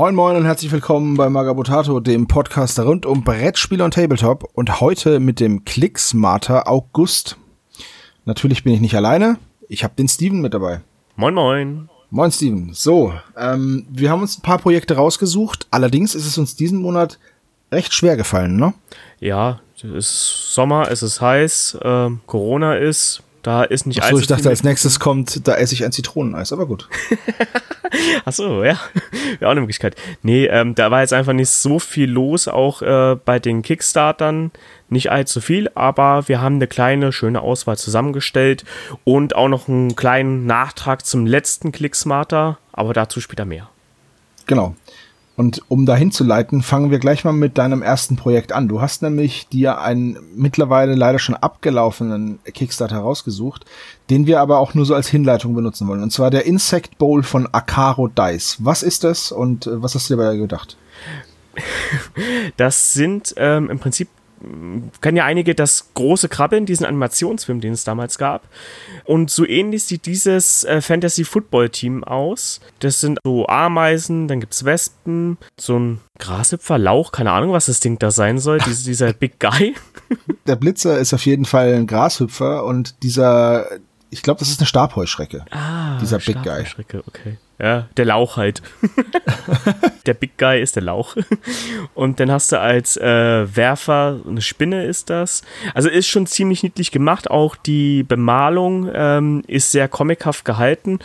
Moin Moin und herzlich willkommen bei Magabotato, dem Podcast rund um Brettspiele und Tabletop und heute mit dem Klicksmarter August. Natürlich bin ich nicht alleine, ich habe den Steven mit dabei. Moin Moin. Moin Steven. So, ähm, wir haben uns ein paar Projekte rausgesucht, allerdings ist es uns diesen Monat recht schwer gefallen, ne? Ja, es ist Sommer, es ist heiß, äh, Corona ist, da ist nicht Ach so, ich dachte, als nächstes kommt, da esse ich ein Zitroneneis, aber gut. Ach so, ja. Wäre auch eine Möglichkeit. Nee, ähm, da war jetzt einfach nicht so viel los, auch äh, bei den Kickstartern. Nicht allzu viel, aber wir haben eine kleine, schöne Auswahl zusammengestellt und auch noch einen kleinen Nachtrag zum letzten Clicksmarter, aber dazu später mehr. Genau. Und um dahin zu leiten, fangen wir gleich mal mit deinem ersten Projekt an. Du hast nämlich dir einen mittlerweile leider schon abgelaufenen Kickstarter rausgesucht, den wir aber auch nur so als Hinleitung benutzen wollen. Und zwar der Insect Bowl von Akaro Dice. Was ist das und äh, was hast du dir dabei gedacht? Das sind ähm, im Prinzip kennen ja einige das große Krabbeln, diesen Animationsfilm, den es damals gab. Und so ähnlich sieht dieses äh, Fantasy-Football-Team aus. Das sind so Ameisen, dann gibt es Wespen, so ein Grashüpfer, Lauch, keine Ahnung, was das Ding da sein soll, dieser, dieser Big Guy. Der Blitzer ist auf jeden Fall ein Grashüpfer und dieser, ich glaube, das ist eine Stabheuschrecke. Ah, dieser Big Guy. okay. Ja, der Lauch halt. der Big Guy ist der Lauch. Und dann hast du als äh, Werfer, eine Spinne ist das. Also ist schon ziemlich niedlich gemacht. Auch die Bemalung ähm, ist sehr comichaft gehalten.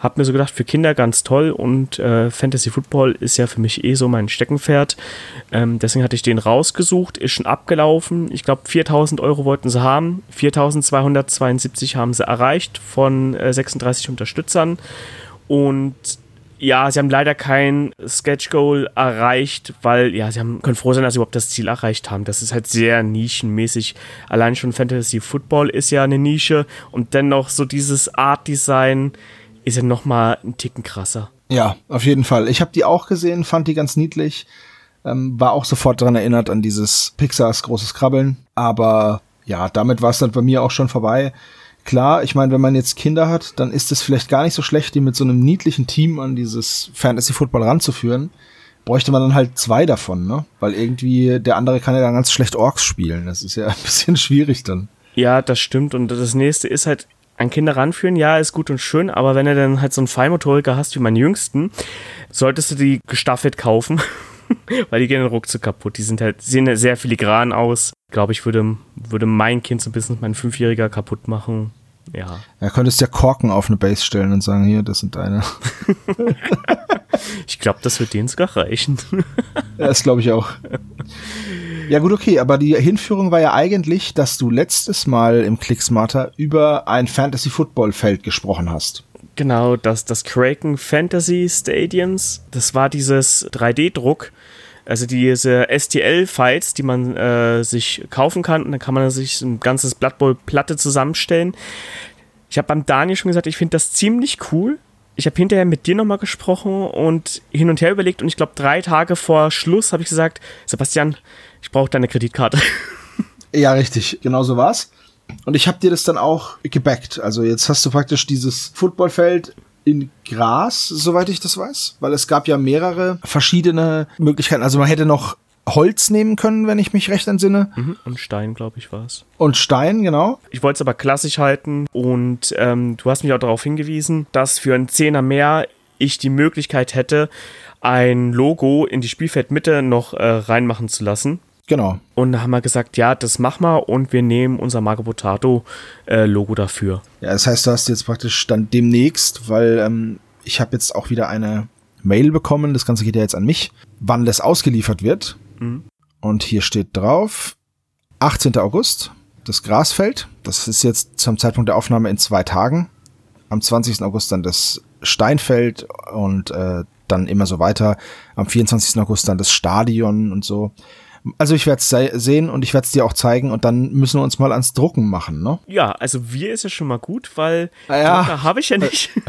Hab mir so gedacht, für Kinder ganz toll. Und äh, Fantasy Football ist ja für mich eh so mein Steckenpferd. Ähm, deswegen hatte ich den rausgesucht. Ist schon abgelaufen. Ich glaube, 4000 Euro wollten sie haben. 4272 haben sie erreicht von äh, 36 Unterstützern. Und ja, sie haben leider kein Sketch Goal erreicht, weil, ja, sie haben, können froh sein, dass sie überhaupt das Ziel erreicht haben. Das ist halt sehr nischenmäßig. Allein schon Fantasy Football ist ja eine Nische und dennoch so dieses Art Design ist ja nochmal ein Ticken krasser. Ja, auf jeden Fall. Ich habe die auch gesehen, fand die ganz niedlich. Ähm, war auch sofort daran erinnert an dieses Pixars großes Krabbeln. Aber ja, damit war es dann bei mir auch schon vorbei. Klar, ich meine, wenn man jetzt Kinder hat, dann ist es vielleicht gar nicht so schlecht, die mit so einem niedlichen Team an dieses Fantasy Football ranzuführen. Bräuchte man dann halt zwei davon, ne? Weil irgendwie der andere kann ja dann ganz schlecht Orks spielen. Das ist ja ein bisschen schwierig dann. Ja, das stimmt. Und das nächste ist halt, an Kinder ranführen, ja, ist gut und schön, aber wenn du dann halt so einen Feinmotoriker hast wie meinen Jüngsten, solltest du die gestaffelt kaufen, weil die gehen dann ruckzuck kaputt. Die sind halt, sehen sehr filigran aus. Glaube, ich würde, würde mein Kind so ein bisschen mein Fünfjähriger kaputt machen. Ja. Ja, könntest ja Korken auf eine Base stellen und sagen, hier, das sind deine. ich glaube, das wird denen sogar reichen. ja, das glaube ich auch. Ja gut, okay, aber die Hinführung war ja eigentlich, dass du letztes Mal im Clicksmarter über ein Fantasy Football Feld gesprochen hast. Genau, das, das Kraken Fantasy Stadiums, das war dieses 3D-Druck, also diese STL-Files, die man äh, sich kaufen kann und dann kann man sich ein ganzes Blood Bowl Platte zusammenstellen. Ich habe beim Daniel schon gesagt, ich finde das ziemlich cool. Ich habe hinterher mit dir nochmal gesprochen und hin und her überlegt und ich glaube drei Tage vor Schluss habe ich gesagt, Sebastian, ich brauche deine Kreditkarte. Ja, richtig, genau so war's. Und ich habe dir das dann auch gebackt. Also jetzt hast du praktisch dieses Footballfeld in Gras, soweit ich das weiß, weil es gab ja mehrere verschiedene Möglichkeiten. Also man hätte noch Holz nehmen können, wenn ich mich recht entsinne. Mhm, und Stein, glaube ich, war es. Und Stein, genau. Ich wollte es aber klassisch halten und ähm, du hast mich auch darauf hingewiesen, dass für einen Zehner mehr ich die Möglichkeit hätte, ein Logo in die Spielfeldmitte noch äh, reinmachen zu lassen. Genau. Und da haben wir gesagt, ja, das machen wir und wir nehmen unser Marco Potato äh, Logo dafür. Ja, das heißt, du hast jetzt praktisch dann demnächst, weil ähm, ich habe jetzt auch wieder eine Mail bekommen, das Ganze geht ja jetzt an mich, wann das ausgeliefert wird. Mhm. Und hier steht drauf, 18. August, das Grasfeld. Das ist jetzt zum Zeitpunkt der Aufnahme in zwei Tagen. Am 20. August dann das Steinfeld und äh, dann immer so weiter. Am 24. August dann das Stadion und so. Also ich werde es sehen und ich werde es dir auch zeigen und dann müssen wir uns mal ans Drucken machen, ne? Ja, also wir ist ja schon mal gut, weil ah ja. Drucker habe ich ja nicht.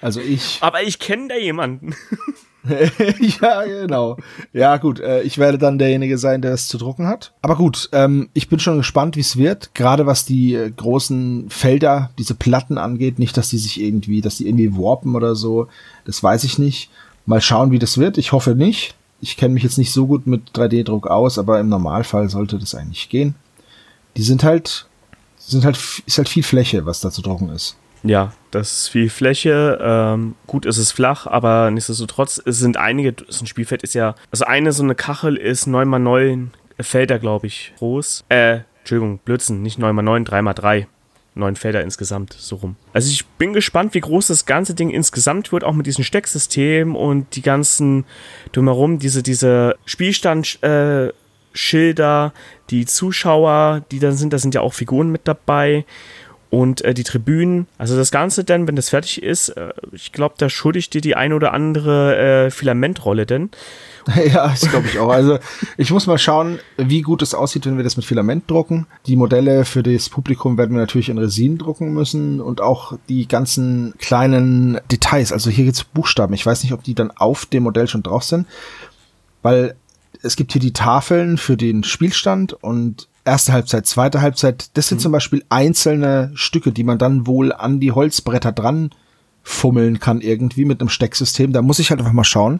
Also ich. Aber ich kenne da jemanden. ja, genau. Ja, gut. Äh, ich werde dann derjenige sein, der es zu drucken hat. Aber gut, ähm, ich bin schon gespannt, wie es wird. Gerade was die äh, großen Felder, diese Platten angeht. Nicht, dass die sich irgendwie, dass die irgendwie warpen oder so. Das weiß ich nicht. Mal schauen, wie das wird. Ich hoffe nicht. Ich kenne mich jetzt nicht so gut mit 3D-Druck aus, aber im Normalfall sollte das eigentlich gehen. Die sind halt, sind halt, ist halt viel Fläche, was da zu drucken ist. Ja, das ist viel Fläche. Ähm, gut, es ist flach, aber nichtsdestotrotz, es sind einige, so ein Spielfeld ist ja, also eine so eine Kachel ist 9x9 Felder, glaube ich, groß. Äh, Entschuldigung, Blödsinn, nicht 9x9, 3x3 neun Felder insgesamt, so rum. Also ich bin gespannt, wie groß das ganze Ding insgesamt wird, auch mit diesem Stecksystem und die ganzen drumherum, diese, diese Spielstandschilder, äh, die Zuschauer, die dann sind, da sind ja auch Figuren mit dabei und äh, die Tribünen. Also das Ganze dann, wenn das fertig ist, äh, ich glaube, da schuldig dir die ein oder andere äh, Filamentrolle denn. Ja, das glaube ich auch. Also ich muss mal schauen, wie gut es aussieht, wenn wir das mit Filament drucken. Die Modelle für das Publikum werden wir natürlich in Resin drucken müssen und auch die ganzen kleinen Details. Also hier gibt's Buchstaben. Ich weiß nicht, ob die dann auf dem Modell schon drauf sind, weil es gibt hier die Tafeln für den Spielstand und erste Halbzeit, zweite Halbzeit, das sind mhm. zum Beispiel einzelne Stücke, die man dann wohl an die Holzbretter dran fummeln kann irgendwie mit einem Stecksystem. Da muss ich halt einfach mal schauen,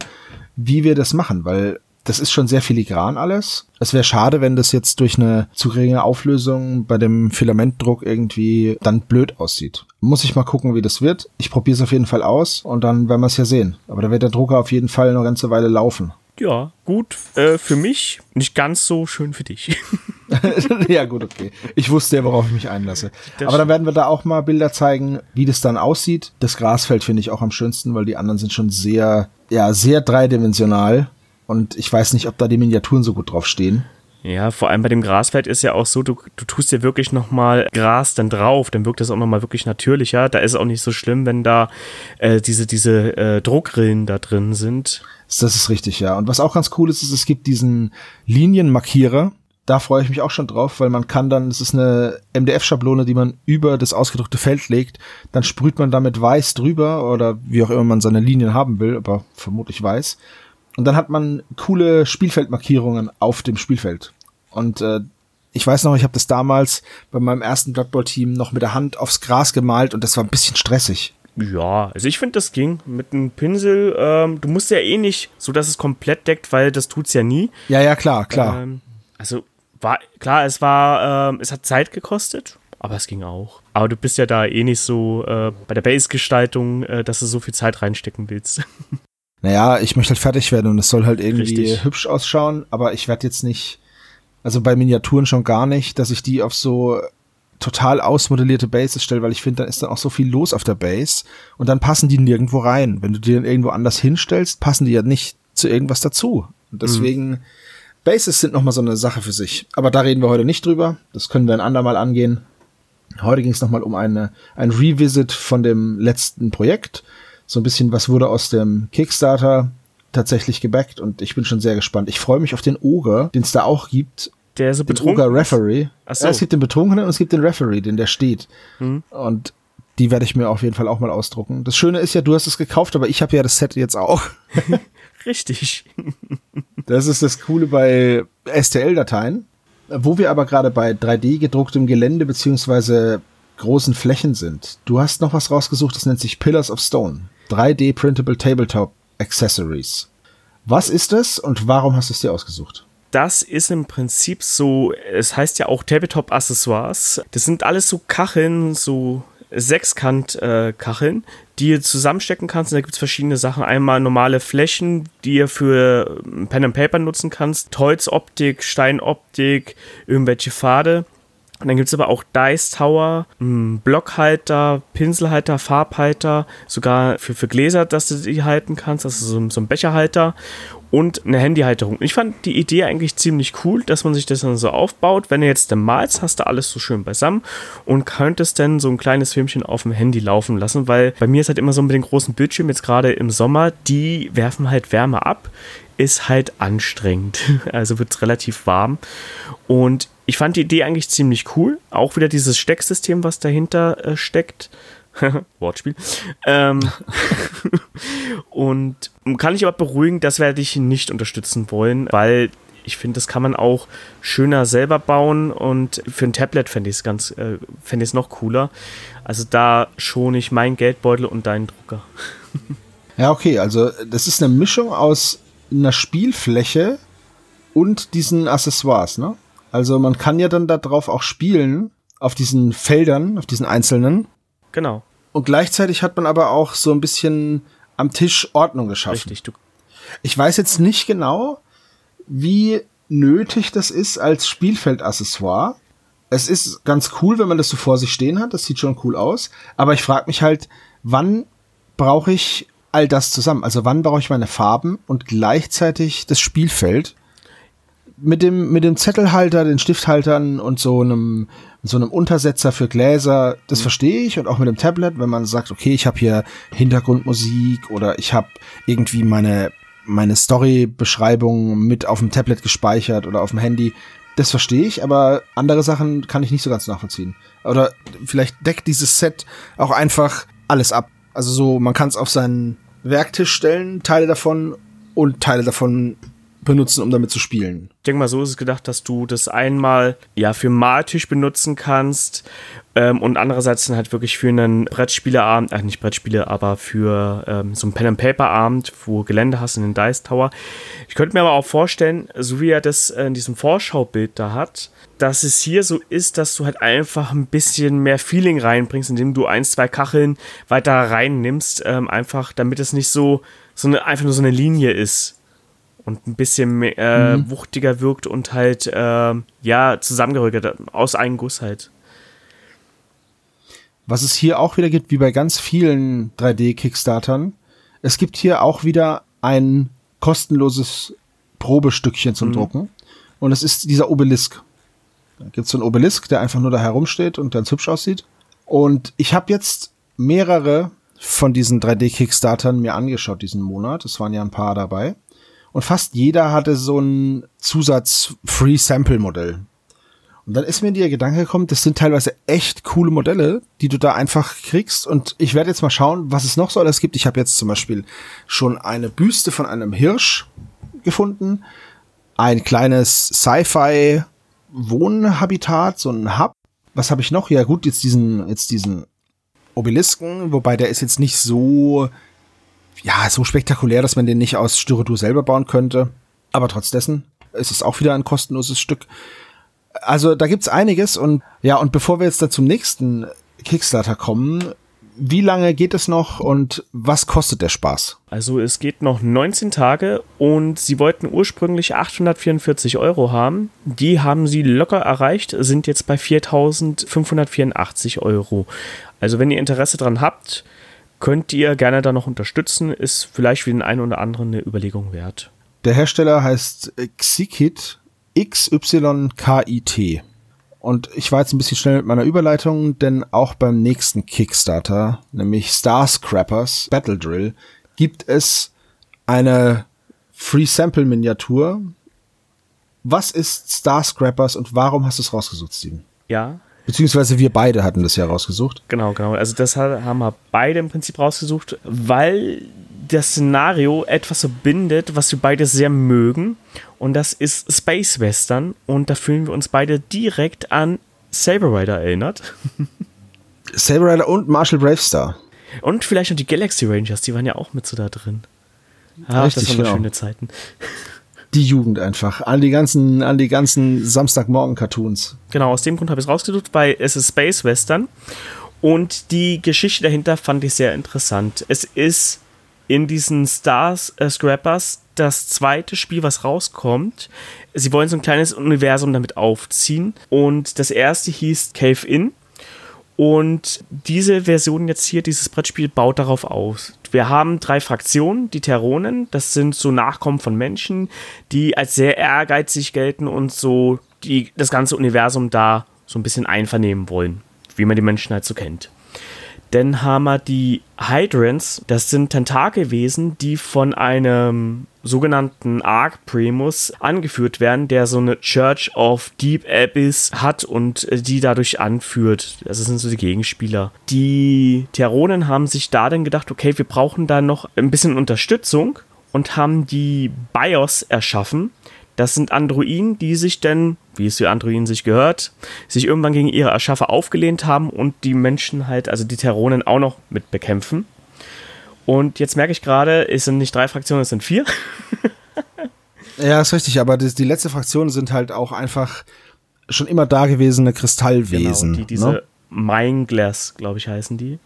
wie wir das machen, weil das ist schon sehr filigran alles. Es wäre schade, wenn das jetzt durch eine zu geringe Auflösung bei dem Filamentdruck irgendwie dann blöd aussieht. Muss ich mal gucken, wie das wird. Ich probiere es auf jeden Fall aus und dann werden wir es ja sehen. Aber da wird der Drucker auf jeden Fall eine ganze Weile laufen. Ja, gut äh, für mich, nicht ganz so schön für dich. ja, gut, okay. Ich wusste ja, worauf ich mich einlasse. Das Aber dann werden wir da auch mal Bilder zeigen, wie das dann aussieht. Das Grasfeld finde ich auch am schönsten, weil die anderen sind schon sehr, ja, sehr dreidimensional. Und ich weiß nicht, ob da die Miniaturen so gut drauf stehen. Ja, vor allem bei dem Grasfeld ist ja auch so, du, du tust dir wirklich nochmal Gras dann drauf, dann wirkt das auch nochmal wirklich natürlicher. Da ist es auch nicht so schlimm, wenn da äh, diese, diese äh, Druckrillen da drin sind. Das ist richtig, ja. Und was auch ganz cool ist, ist, es gibt diesen Linienmarkierer, da freue ich mich auch schon drauf, weil man kann dann, es ist eine MDF-Schablone, die man über das ausgedruckte Feld legt, dann sprüht man damit weiß drüber oder wie auch immer man seine Linien haben will, aber vermutlich weiß. Und dann hat man coole Spielfeldmarkierungen auf dem Spielfeld. Und äh, ich weiß noch, ich habe das damals bei meinem ersten Blood Bowl Team noch mit der Hand aufs Gras gemalt und das war ein bisschen stressig. Ja, also ich finde, das ging mit einem Pinsel. Ähm, du musst ja eh nicht so, dass es komplett deckt, weil das tut's ja nie. Ja, ja, klar, klar. Ähm, also war klar, es war, ähm, es hat Zeit gekostet, aber es ging auch. Aber du bist ja da eh nicht so äh, bei der Base-Gestaltung, äh, dass du so viel Zeit reinstecken willst. Naja, ich möchte halt fertig werden und es soll halt irgendwie Richtig. hübsch ausschauen, aber ich werde jetzt nicht, also bei Miniaturen schon gar nicht, dass ich die auf so total ausmodellierte Bases stelle, weil ich finde, da ist dann auch so viel los auf der Base und dann passen die nirgendwo rein. Wenn du die dann irgendwo anders hinstellst, passen die ja nicht zu irgendwas dazu. Und deswegen mhm Bases sind nochmal so eine Sache für sich. Aber da reden wir heute nicht drüber. Das können wir ein andermal angehen. Heute ging es nochmal um eine, ein Revisit von dem letzten Projekt. So ein bisschen, was wurde aus dem Kickstarter tatsächlich gebackt und ich bin schon sehr gespannt. Ich freue mich auf den Ogre, den es da auch gibt. Der so betrunken Ogre Referee. Ach so. Ja, es gibt den Betrunkenen und es gibt den Referee, den der steht. Mhm. Und die werde ich mir auf jeden Fall auch mal ausdrucken. Das Schöne ist ja, du hast es gekauft, aber ich habe ja das Set jetzt auch. Richtig. das ist das Coole bei STL-Dateien. Wo wir aber gerade bei 3D gedrucktem Gelände beziehungsweise großen Flächen sind. Du hast noch was rausgesucht, das nennt sich Pillars of Stone. 3D Printable Tabletop Accessories. Was ist das und warum hast du es dir ausgesucht? Das ist im Prinzip so, es heißt ja auch Tabletop Accessoires. Das sind alles so Kacheln, so Sechskant-Kacheln, äh, die ihr zusammenstecken kannst. Und da gibt es verschiedene Sachen. Einmal normale Flächen, die ihr für ähm, Pen and Paper nutzen kannst. Holzoptik, Steinoptik, irgendwelche Pfade. Und dann gibt es aber auch Dice Tower, hm, Blockhalter, Pinselhalter, Farbhalter, sogar für, für Gläser, dass du die halten kannst, also so, so ein Becherhalter und eine Handyhalterung. Ich fand die Idee eigentlich ziemlich cool, dass man sich das dann so aufbaut. Wenn du jetzt malst, hast du alles so schön beisammen und könntest dann so ein kleines Filmchen auf dem Handy laufen lassen, weil bei mir ist halt immer so mit den großen Bildschirmen, jetzt gerade im Sommer, die werfen halt Wärme ab, ist halt anstrengend. Also wird es relativ warm. Und ich fand die Idee eigentlich ziemlich cool. Auch wieder dieses Stecksystem, was dahinter äh, steckt. Wortspiel. Ähm, und kann ich aber beruhigen, das werde ich nicht unterstützen wollen, weil ich finde, das kann man auch schöner selber bauen und für ein Tablet fände ich es ganz, äh, noch cooler. Also da schone ich meinen Geldbeutel und deinen Drucker. Ja, okay, also das ist eine Mischung aus einer Spielfläche und diesen Accessoires, ne? Also man kann ja dann darauf auch spielen, auf diesen Feldern, auf diesen einzelnen. Genau. Und gleichzeitig hat man aber auch so ein bisschen am Tisch Ordnung geschaffen. Richtig, du. Ich weiß jetzt nicht genau, wie nötig das ist als Spielfeldaccessoire. Es ist ganz cool, wenn man das so vor sich stehen hat. Das sieht schon cool aus. Aber ich frage mich halt, wann brauche ich all das zusammen? Also wann brauche ich meine Farben und gleichzeitig das Spielfeld? Mit dem, mit dem Zettelhalter, den Stifthaltern und so einem, so einem Untersetzer für Gläser, das mhm. verstehe ich. Und auch mit dem Tablet, wenn man sagt, okay, ich habe hier Hintergrundmusik oder ich habe irgendwie meine, meine Story-Beschreibung mit auf dem Tablet gespeichert oder auf dem Handy. Das verstehe ich, aber andere Sachen kann ich nicht so ganz nachvollziehen. Oder vielleicht deckt dieses Set auch einfach alles ab. Also so, man kann es auf seinen Werktisch stellen, Teile davon und Teile davon benutzen, um damit zu spielen. Ich denke mal, so ist es gedacht, dass du das einmal ja für Maltisch benutzen kannst ähm, und andererseits dann halt wirklich für einen Brettspieleabend, äh, nicht Brettspiele, aber für ähm, so einen Pen and Paper Abend, wo Gelände hast in den Dice Tower. Ich könnte mir aber auch vorstellen, so wie er das in diesem Vorschaubild da hat, dass es hier so ist, dass du halt einfach ein bisschen mehr Feeling reinbringst, indem du ein, zwei Kacheln weiter reinnimmst, ähm, einfach damit es nicht so, so eine, einfach nur so eine Linie ist und ein bisschen äh, mhm. wuchtiger wirkt und halt, äh, ja, zusammengerückt, aus einem Guss halt. Was es hier auch wieder gibt, wie bei ganz vielen 3D-Kickstartern, es gibt hier auch wieder ein kostenloses Probestückchen zum mhm. Drucken. Und es ist dieser Obelisk. Da gibt's so einen Obelisk, der einfach nur da herumsteht und ganz hübsch aussieht. Und ich habe jetzt mehrere von diesen 3D-Kickstartern mir angeschaut diesen Monat. Es waren ja ein paar dabei. Und fast jeder hatte so ein Zusatz-Free-Sample-Modell. Und dann ist mir der Gedanke gekommen, das sind teilweise echt coole Modelle, die du da einfach kriegst. Und ich werde jetzt mal schauen, was es noch so alles gibt. Ich habe jetzt zum Beispiel schon eine Büste von einem Hirsch gefunden, ein kleines Sci-Fi Wohnhabitat, so ein Hub. Was habe ich noch? Ja gut, jetzt diesen, jetzt diesen Obelisken, wobei der ist jetzt nicht so, ja, so spektakulär, dass man den nicht aus Styrodur selber bauen könnte. Aber trotz dessen ist es auch wieder ein kostenloses Stück also da gibt's einiges und ja, und bevor wir jetzt da zum nächsten Kickstarter kommen, wie lange geht es noch und was kostet der Spaß? Also es geht noch 19 Tage und sie wollten ursprünglich 844 Euro haben. Die haben sie locker erreicht, sind jetzt bei 4584 Euro. Also wenn ihr Interesse dran habt, könnt ihr gerne da noch unterstützen. Ist vielleicht für den einen oder anderen eine Überlegung wert. Der Hersteller heißt Xikit XYKIT. Und ich war jetzt ein bisschen schnell mit meiner Überleitung, denn auch beim nächsten Kickstarter, nämlich Starscrappers Battle Drill, gibt es eine Free Sample Miniatur. Was ist Starscrappers und warum hast du es rausgesucht, Steven? Ja. Beziehungsweise wir beide hatten das ja rausgesucht. Genau, genau. Also das haben wir beide im Prinzip rausgesucht, weil das Szenario etwas so bindet, was wir beide sehr mögen. Und das ist Space Western. Und da fühlen wir uns beide direkt an Saber Rider erinnert. Saber Rider und Marshall Bravestar. Und vielleicht noch die Galaxy Rangers, die waren ja auch mit so da drin. Ah, Richtig, das waren genau. schöne Zeiten. Die Jugend einfach. An die ganzen, an die ganzen Samstagmorgen-Cartoons. Genau, aus dem Grund habe ich es rausgesucht, weil es ist Space Western. Und die Geschichte dahinter fand ich sehr interessant. Es ist in diesen Stars äh, Scrappers das zweite Spiel, was rauskommt. Sie wollen so ein kleines Universum damit aufziehen. Und das erste hieß Cave In. Und diese Version jetzt hier, dieses Brettspiel, baut darauf aus. Wir haben drei Fraktionen, die Terronen, das sind so Nachkommen von Menschen, die als sehr ehrgeizig gelten und so die, das ganze Universum da so ein bisschen einvernehmen wollen, wie man die Menschen halt so kennt. Dann haben wir die Hydrants, das sind Tentakelwesen, die von einem sogenannten Arc Primus angeführt werden, der so eine Church of Deep Abyss hat und die dadurch anführt. Das sind so die Gegenspieler. Die Terronen haben sich da dann gedacht, okay, wir brauchen da noch ein bisschen Unterstützung und haben die BIOS erschaffen, das sind Androiden, die sich denn, wie es für Androiden sich gehört, sich irgendwann gegen ihre Erschaffer aufgelehnt haben und die Menschen halt, also die Terronen auch noch mit bekämpfen. Und jetzt merke ich gerade, es sind nicht drei Fraktionen, es sind vier. ja, ist richtig, aber die, die letzte Fraktion sind halt auch einfach schon immer dagewesene Kristallwesen. Genau, die diese ne? Mindglass, glaube ich, heißen die.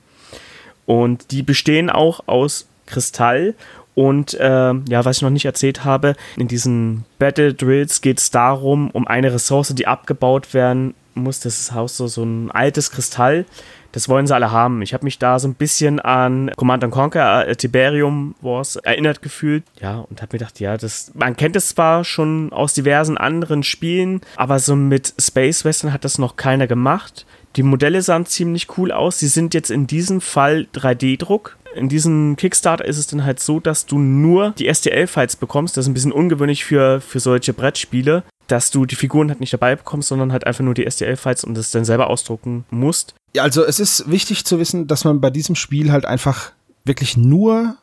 Und die bestehen auch aus Kristall. Und äh, ja, was ich noch nicht erzählt habe, in diesen Battle Drills geht es darum, um eine Ressource, die abgebaut werden muss. Das Haus so, so ein altes Kristall. Das wollen sie alle haben. Ich habe mich da so ein bisschen an Command Conquer, äh, Tiberium Wars erinnert gefühlt. Ja, und habe mir gedacht, ja, das, man kennt es zwar schon aus diversen anderen Spielen, aber so mit Space Western hat das noch keiner gemacht. Die Modelle sahen ziemlich cool aus. Sie sind jetzt in diesem Fall 3D-Druck. In diesem Kickstarter ist es dann halt so, dass du nur die STL-Files bekommst. Das ist ein bisschen ungewöhnlich für, für solche Brettspiele, dass du die Figuren halt nicht dabei bekommst, sondern halt einfach nur die STL-Files und das dann selber ausdrucken musst. Ja, also es ist wichtig zu wissen, dass man bei diesem Spiel halt einfach wirklich nur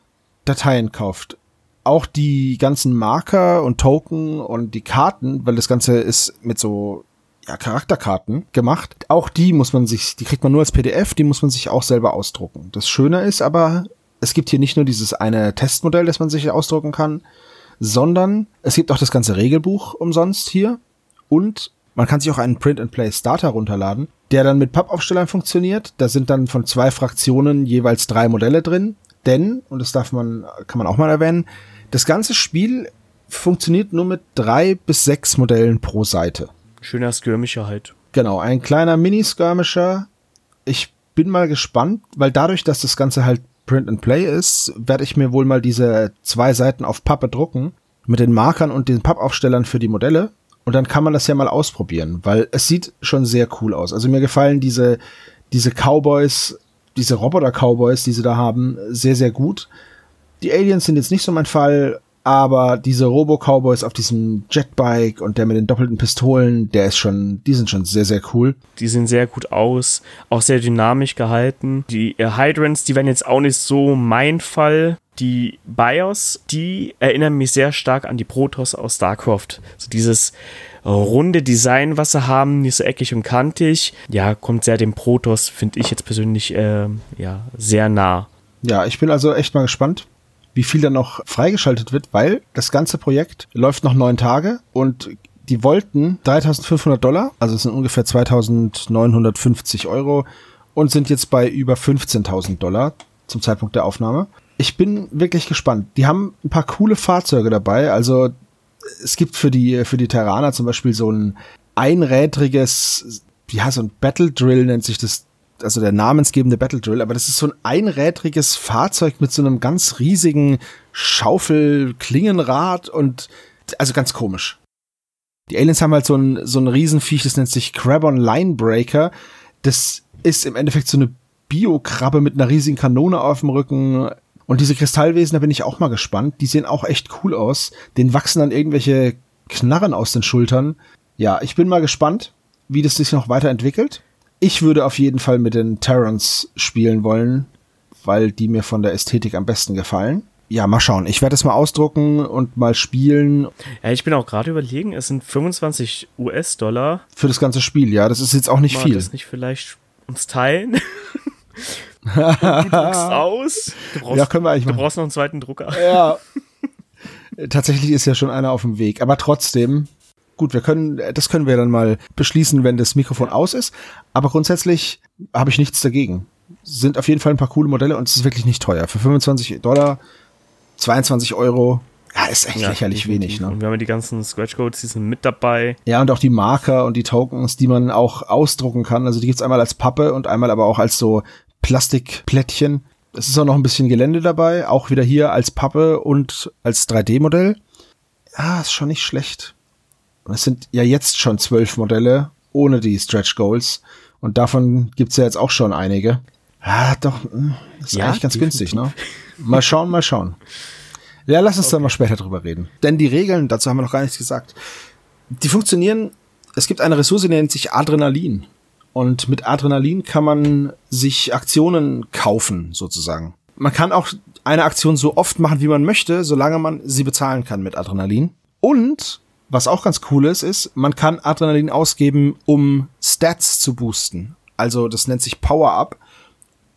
Dateien kauft. Auch die ganzen Marker und Token und die Karten, weil das Ganze ist mit so ja, Charakterkarten gemacht. Auch die muss man sich, die kriegt man nur als PDF, die muss man sich auch selber ausdrucken. Das Schöne ist aber, es gibt hier nicht nur dieses eine Testmodell, das man sich ausdrucken kann, sondern es gibt auch das ganze Regelbuch umsonst hier und man kann sich auch einen Print-and-Play-Starter runterladen, der dann mit Pappaufstellern funktioniert. Da sind dann von zwei Fraktionen jeweils drei Modelle drin. Denn, und das darf man, kann man auch mal erwähnen, das ganze Spiel funktioniert nur mit drei bis sechs Modellen pro Seite. Schöner Skirmisher halt. Genau, ein kleiner Mini-Skirmisher. Ich bin mal gespannt, weil dadurch, dass das Ganze halt Print and Play ist, werde ich mir wohl mal diese zwei Seiten auf Pappe drucken. Mit den Markern und den Pappaufstellern für die Modelle. Und dann kann man das ja mal ausprobieren, weil es sieht schon sehr cool aus. Also mir gefallen diese, diese Cowboys, diese Roboter-Cowboys, die sie da haben, sehr, sehr gut. Die Aliens sind jetzt nicht so mein Fall, aber diese Robo-Cowboys auf diesem Jetbike und der mit den doppelten Pistolen, der ist schon, die sind schon sehr, sehr cool. Die sehen sehr gut aus, auch sehr dynamisch gehalten. Die Hydrants, die werden jetzt auch nicht so mein Fall. Die BIOS, die erinnern mich sehr stark an die Protoss aus StarCraft. So dieses runde Design, was sie haben, nicht so eckig und kantig. Ja, kommt sehr dem Protoss, finde ich jetzt persönlich, äh, ja, sehr nah. Ja, ich bin also echt mal gespannt wie viel dann noch freigeschaltet wird, weil das ganze Projekt läuft noch neun Tage und die wollten 3500 Dollar, also es sind ungefähr 2950 Euro und sind jetzt bei über 15.000 Dollar zum Zeitpunkt der Aufnahme. Ich bin wirklich gespannt. Die haben ein paar coole Fahrzeuge dabei. Also es gibt für die, für die Terraner zum Beispiel so ein einrädriges, ja, so ein Battle Drill nennt sich das also der namensgebende Battle Drill, aber das ist so ein einrädriges Fahrzeug mit so einem ganz riesigen Schaufel-Klingenrad und also ganz komisch. Die Aliens haben halt so ein, so ein Riesenviech, das nennt sich Crabon Linebreaker. Das ist im Endeffekt so eine Biokrabbe mit einer riesigen Kanone auf dem Rücken. Und diese Kristallwesen, da bin ich auch mal gespannt. Die sehen auch echt cool aus. Den wachsen dann irgendwelche Knarren aus den Schultern. Ja, ich bin mal gespannt, wie das sich noch weiterentwickelt. Ich würde auf jeden Fall mit den Terrans spielen wollen, weil die mir von der Ästhetik am besten gefallen. Ja, mal schauen. Ich werde es mal ausdrucken und mal spielen. Ja, ich bin auch gerade überlegen, es sind 25 US-Dollar. Für das ganze Spiel, ja. Das ist jetzt auch nicht mal viel. das nicht vielleicht uns teilen? du druckst aus. Du brauchst, ja, können wir eigentlich Du brauchst noch einen zweiten Drucker. Ja. Tatsächlich ist ja schon einer auf dem Weg. Aber trotzdem, gut, wir können, das können wir dann mal beschließen, wenn das Mikrofon aus ist. Aber grundsätzlich habe ich nichts dagegen. Sind auf jeden Fall ein paar coole Modelle und es ist wirklich nicht teuer. Für 25 Dollar, 22 Euro, ja, ist echt ja, lächerlich wenig. Ne? Und wir haben ja die ganzen Scratch Codes, die sind mit dabei. Ja, und auch die Marker und die Tokens, die man auch ausdrucken kann. Also die gibt's einmal als Pappe und einmal aber auch als so Plastikplättchen. Es ist auch noch ein bisschen Gelände dabei, auch wieder hier als Pappe und als 3D-Modell. Ja, ist schon nicht schlecht. Und es sind ja jetzt schon zwölf Modelle ohne die Stretch Goals. Und davon gibt's ja jetzt auch schon einige. Ah, doch, hm, ist ja, eigentlich ganz günstig, ne? Mal schauen, mal schauen. Ja, lass uns okay. dann mal später drüber reden. Denn die Regeln, dazu haben wir noch gar nichts gesagt, die funktionieren, es gibt eine Ressource, die nennt sich Adrenalin. Und mit Adrenalin kann man sich Aktionen kaufen, sozusagen. Man kann auch eine Aktion so oft machen, wie man möchte, solange man sie bezahlen kann mit Adrenalin. Und was auch ganz cool ist, ist, man kann Adrenalin ausgeben, um Stats zu boosten. Also das nennt sich Power-Up.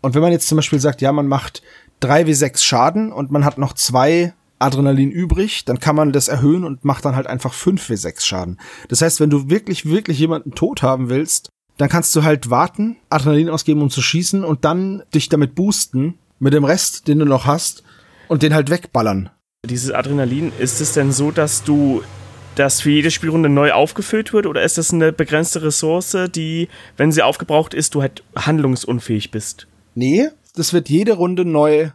Und wenn man jetzt zum Beispiel sagt, ja, man macht 3w6 Schaden und man hat noch zwei Adrenalin übrig, dann kann man das erhöhen und macht dann halt einfach 5w6 Schaden. Das heißt, wenn du wirklich, wirklich jemanden tot haben willst, dann kannst du halt warten, Adrenalin ausgeben, um zu schießen und dann dich damit boosten mit dem Rest, den du noch hast und den halt wegballern. Dieses Adrenalin, ist es denn so, dass du das für jede Spielrunde neu aufgefüllt wird oder ist das eine begrenzte Ressource, die, wenn sie aufgebraucht ist, du halt handlungsunfähig bist? Nee, das wird jede Runde neu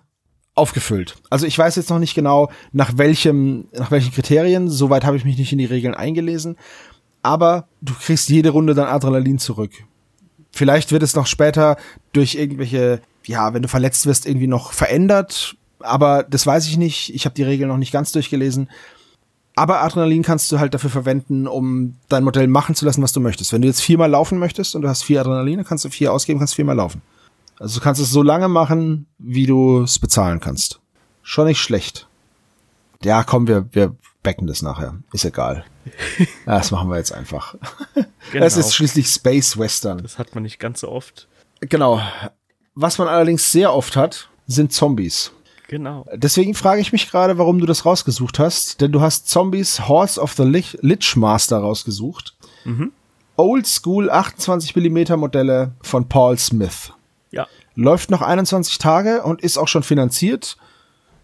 aufgefüllt. Also ich weiß jetzt noch nicht genau, nach welchem, nach welchen Kriterien, soweit habe ich mich nicht in die Regeln eingelesen, aber du kriegst jede Runde dann Adrenalin zurück. Vielleicht wird es noch später durch irgendwelche, ja, wenn du verletzt wirst, irgendwie noch verändert, aber das weiß ich nicht. Ich habe die Regeln noch nicht ganz durchgelesen. Aber Adrenalin kannst du halt dafür verwenden, um dein Modell machen zu lassen, was du möchtest. Wenn du jetzt viermal laufen möchtest und du hast vier Adrenalin, dann kannst du vier ausgeben, kannst viermal laufen. Also du kannst es so lange machen, wie du es bezahlen kannst. Schon nicht schlecht. Ja, komm, wir, wir backen das nachher. Ist egal. Ja, das machen wir jetzt einfach. Genau. Es ist schließlich Space Western. Das hat man nicht ganz so oft. Genau. Was man allerdings sehr oft hat, sind Zombies. Genau. Deswegen frage ich mich gerade, warum du das rausgesucht hast. Denn du hast Zombies Horse of the Lich, Master rausgesucht. Mhm. Old School 28 mm Modelle von Paul Smith. Ja. Läuft noch 21 Tage und ist auch schon finanziert.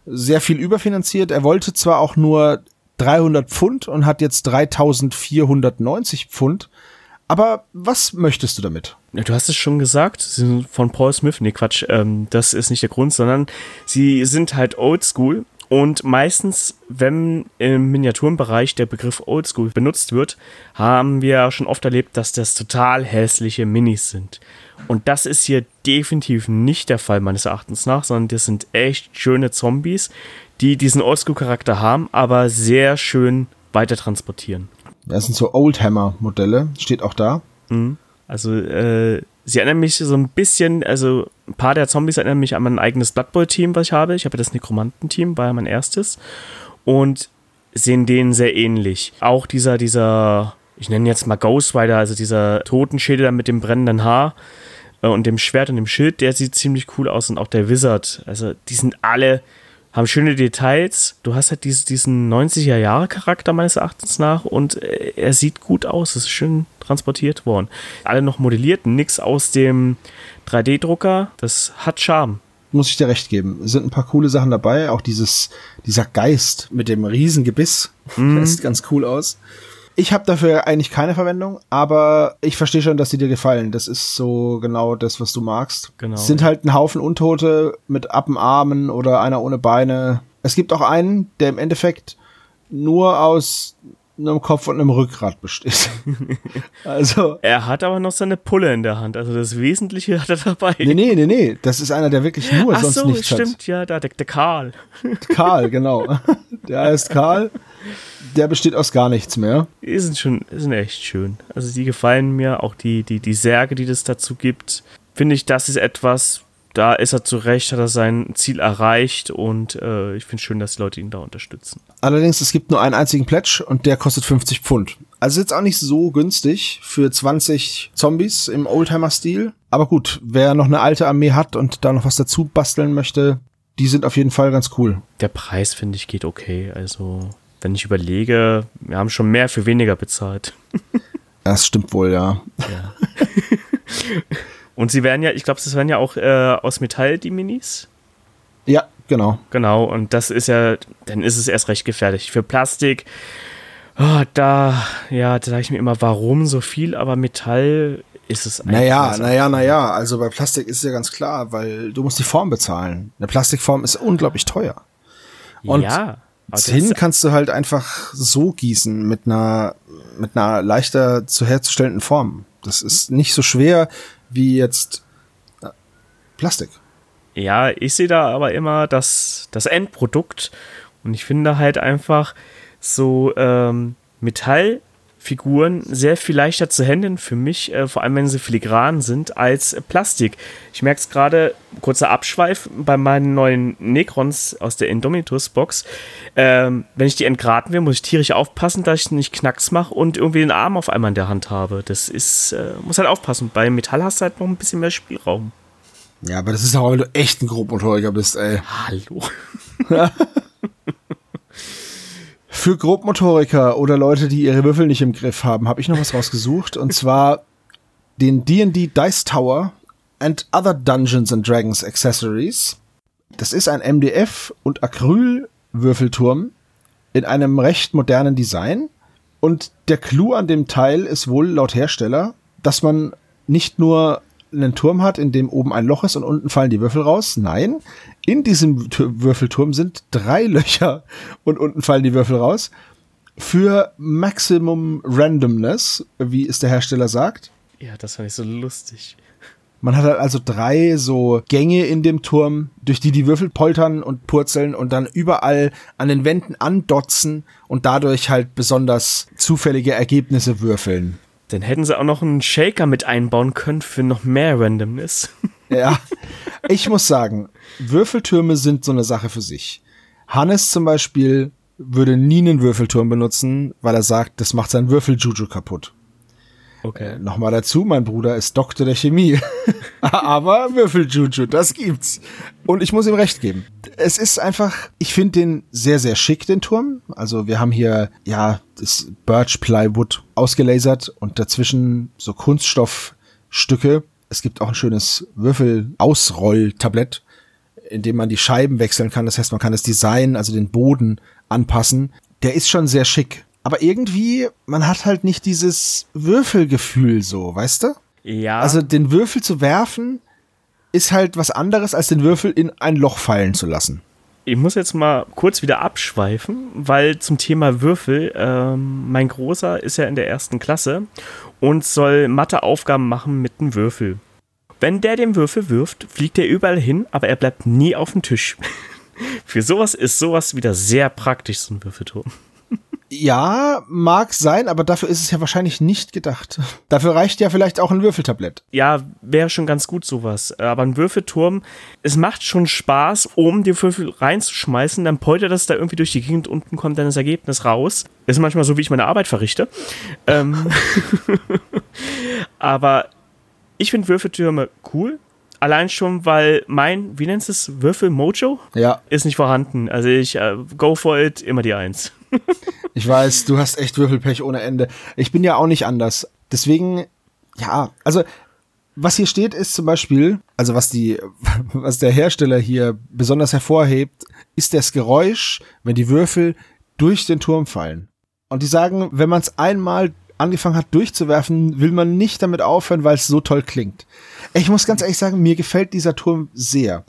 Sehr viel überfinanziert. Er wollte zwar auch nur 300 Pfund und hat jetzt 3490 Pfund. Aber was möchtest du damit? Du hast es schon gesagt, sie sind von Paul Smith. Nee, Quatsch, ähm, das ist nicht der Grund, sondern sie sind halt oldschool. Und meistens, wenn im Miniaturenbereich der Begriff Oldschool benutzt wird, haben wir schon oft erlebt, dass das total hässliche Minis sind. Und das ist hier definitiv nicht der Fall, meines Erachtens nach, sondern das sind echt schöne Zombies, die diesen Oldschool-Charakter haben, aber sehr schön weiter transportieren. Das sind so Oldhammer-Modelle, steht auch da. Mhm. Also, äh, sie erinnern mich so ein bisschen, also ein paar der Zombies erinnern mich an mein eigenes Blood Bowl-Team, was ich habe. Ich habe das Nekromanten-Team, war ja mein erstes. Und sehen denen sehr ähnlich. Auch dieser, dieser, ich nenne jetzt mal Ghost Rider, also dieser Totenschädel mit dem brennenden Haar äh, und dem Schwert und dem Schild, der sieht ziemlich cool aus. Und auch der Wizard. Also, die sind alle haben schöne Details. Du hast halt diese, diesen 90er-Jahre-Charakter meines Erachtens nach und äh, er sieht gut aus. Es ist schön transportiert worden. Alle noch modelliert, nix aus dem 3D-Drucker. Das hat Charme. Muss ich dir recht geben. Es sind ein paar coole Sachen dabei. Auch dieses, dieser Geist mit dem Riesengebiss. Mm. Das sieht ganz cool aus. Ich habe dafür eigentlich keine Verwendung, aber ich verstehe schon, dass sie dir gefallen. Das ist so genau das, was du magst. Genau. Es sind halt ein Haufen Untote mit Appenarmen oder einer ohne Beine. Es gibt auch einen, der im Endeffekt nur aus einem Kopf und einem Rückgrat besteht. also. Er hat aber noch seine Pulle in der Hand. Also das Wesentliche hat er dabei. Nee, nee, nee, nee. Das ist einer, der wirklich nur Ach sonst so, nichts stimmt, hat. stimmt, ja, da, der, der Karl. Karl, genau. Der heißt Karl der besteht aus gar nichts mehr. Die sind schon, sind echt schön. Also die gefallen mir, auch die, die, die Särge, die das dazu gibt. Finde ich, das ist etwas, da ist er zu Recht, hat er sein Ziel erreicht und äh, ich finde es schön, dass die Leute ihn da unterstützen. Allerdings, es gibt nur einen einzigen Pledge und der kostet 50 Pfund. Also jetzt auch nicht so günstig für 20 Zombies im Oldtimer-Stil. Aber gut, wer noch eine alte Armee hat und da noch was dazu basteln möchte, die sind auf jeden Fall ganz cool. Der Preis, finde ich, geht okay. Also wenn ich überlege, wir haben schon mehr für weniger bezahlt. Das stimmt wohl, ja. ja. Und sie werden ja, ich glaube, das werden ja auch äh, aus Metall, die Minis. Ja, genau. Genau, und das ist ja, dann ist es erst recht gefährlich. Für Plastik, oh, da, ja, da sage ich mir immer, warum so viel, aber Metall ist es eigentlich. Naja, naja, naja, also bei Plastik ist es ja ganz klar, weil du musst die Form bezahlen. Eine Plastikform ist unglaublich teuer. Und ja. Zinn kannst du halt einfach so gießen mit einer, mit einer leichter zu herzustellenden Form. Das ist nicht so schwer wie jetzt äh, Plastik. Ja, ich sehe da aber immer das, das Endprodukt und ich finde halt einfach so ähm, Metall Figuren sehr viel leichter zu handeln für mich, äh, vor allem wenn sie filigran sind, als Plastik. Ich merke es gerade, kurzer Abschweif bei meinen neuen Necrons aus der Indomitus-Box. Ähm, wenn ich die entgraten will, muss ich tierisch aufpassen, dass ich nicht Knacks mache und irgendwie den Arm auf einmal in der Hand habe. Das ist, äh, muss halt aufpassen. Bei Metall hast du halt noch ein bisschen mehr Spielraum. Ja, aber das ist auch, wenn du echt ein Grobmotoriker bist, ey. Hallo. Für Grobmotoriker oder Leute, die ihre Würfel nicht im Griff haben, habe ich noch was rausgesucht. Und zwar den D&D Dice Tower and Other Dungeons and Dragons Accessories. Das ist ein MDF und Acryl-Würfelturm in einem recht modernen Design. Und der Clou an dem Teil ist wohl laut Hersteller, dass man nicht nur einen Turm hat, in dem oben ein Loch ist und unten fallen die Würfel raus. Nein, in diesem Würfelturm sind drei Löcher und unten fallen die Würfel raus. Für Maximum Randomness, wie es der Hersteller sagt. Ja, das fand ich so lustig. Man hat halt also drei so Gänge in dem Turm, durch die die Würfel poltern und purzeln und dann überall an den Wänden andotzen und dadurch halt besonders zufällige Ergebnisse würfeln. Dann hätten sie auch noch einen Shaker mit einbauen können für noch mehr Randomness. Ja, ich muss sagen, Würfeltürme sind so eine Sache für sich. Hannes zum Beispiel würde nie einen Würfelturm benutzen, weil er sagt, das macht sein Würfeljuju kaputt. Okay. Äh, Nochmal dazu, mein Bruder ist Doktor der Chemie. Aber Würfeljuju, das gibt's. Und ich muss ihm recht geben. Es ist einfach, ich finde den sehr, sehr schick, den Turm. Also wir haben hier, ja, das Birch Plywood ausgelasert und dazwischen so Kunststoffstücke. Es gibt auch ein schönes Würfel-Ausroll-Tablett, in dem man die Scheiben wechseln kann. Das heißt, man kann das Design, also den Boden anpassen. Der ist schon sehr schick aber irgendwie, man hat halt nicht dieses Würfelgefühl so, weißt du? Ja. Also den Würfel zu werfen ist halt was anderes, als den Würfel in ein Loch fallen zu lassen. Ich muss jetzt mal kurz wieder abschweifen, weil zum Thema Würfel, ähm, mein Großer ist ja in der ersten Klasse und soll Matheaufgaben machen mit einem Würfel. Wenn der den Würfel wirft, fliegt er überall hin, aber er bleibt nie auf dem Tisch. Für sowas ist sowas wieder sehr praktisch, so ein Würfelturm. Ja, mag sein, aber dafür ist es ja wahrscheinlich nicht gedacht. Dafür reicht ja vielleicht auch ein Würfeltablett. Ja, wäre schon ganz gut sowas. Aber ein Würfelturm, es macht schon Spaß, oben die Würfel reinzuschmeißen, dann poltert das da irgendwie durch die Gegend, unten kommt dann das Ergebnis raus. Ist manchmal so, wie ich meine Arbeit verrichte. Ähm aber ich finde Würfeltürme cool. Allein schon, weil mein, wie nennt es, Würfel-Mojo? Ja. Ist nicht vorhanden. Also ich, uh, go for it, immer die Eins. Ich weiß, du hast echt Würfelpech ohne Ende. Ich bin ja auch nicht anders. Deswegen, ja, also was hier steht, ist zum Beispiel, also was die, was der Hersteller hier besonders hervorhebt, ist das Geräusch, wenn die Würfel durch den Turm fallen. Und die sagen, wenn man es einmal angefangen hat durchzuwerfen, will man nicht damit aufhören, weil es so toll klingt. Ich muss ganz ehrlich sagen, mir gefällt dieser Turm sehr.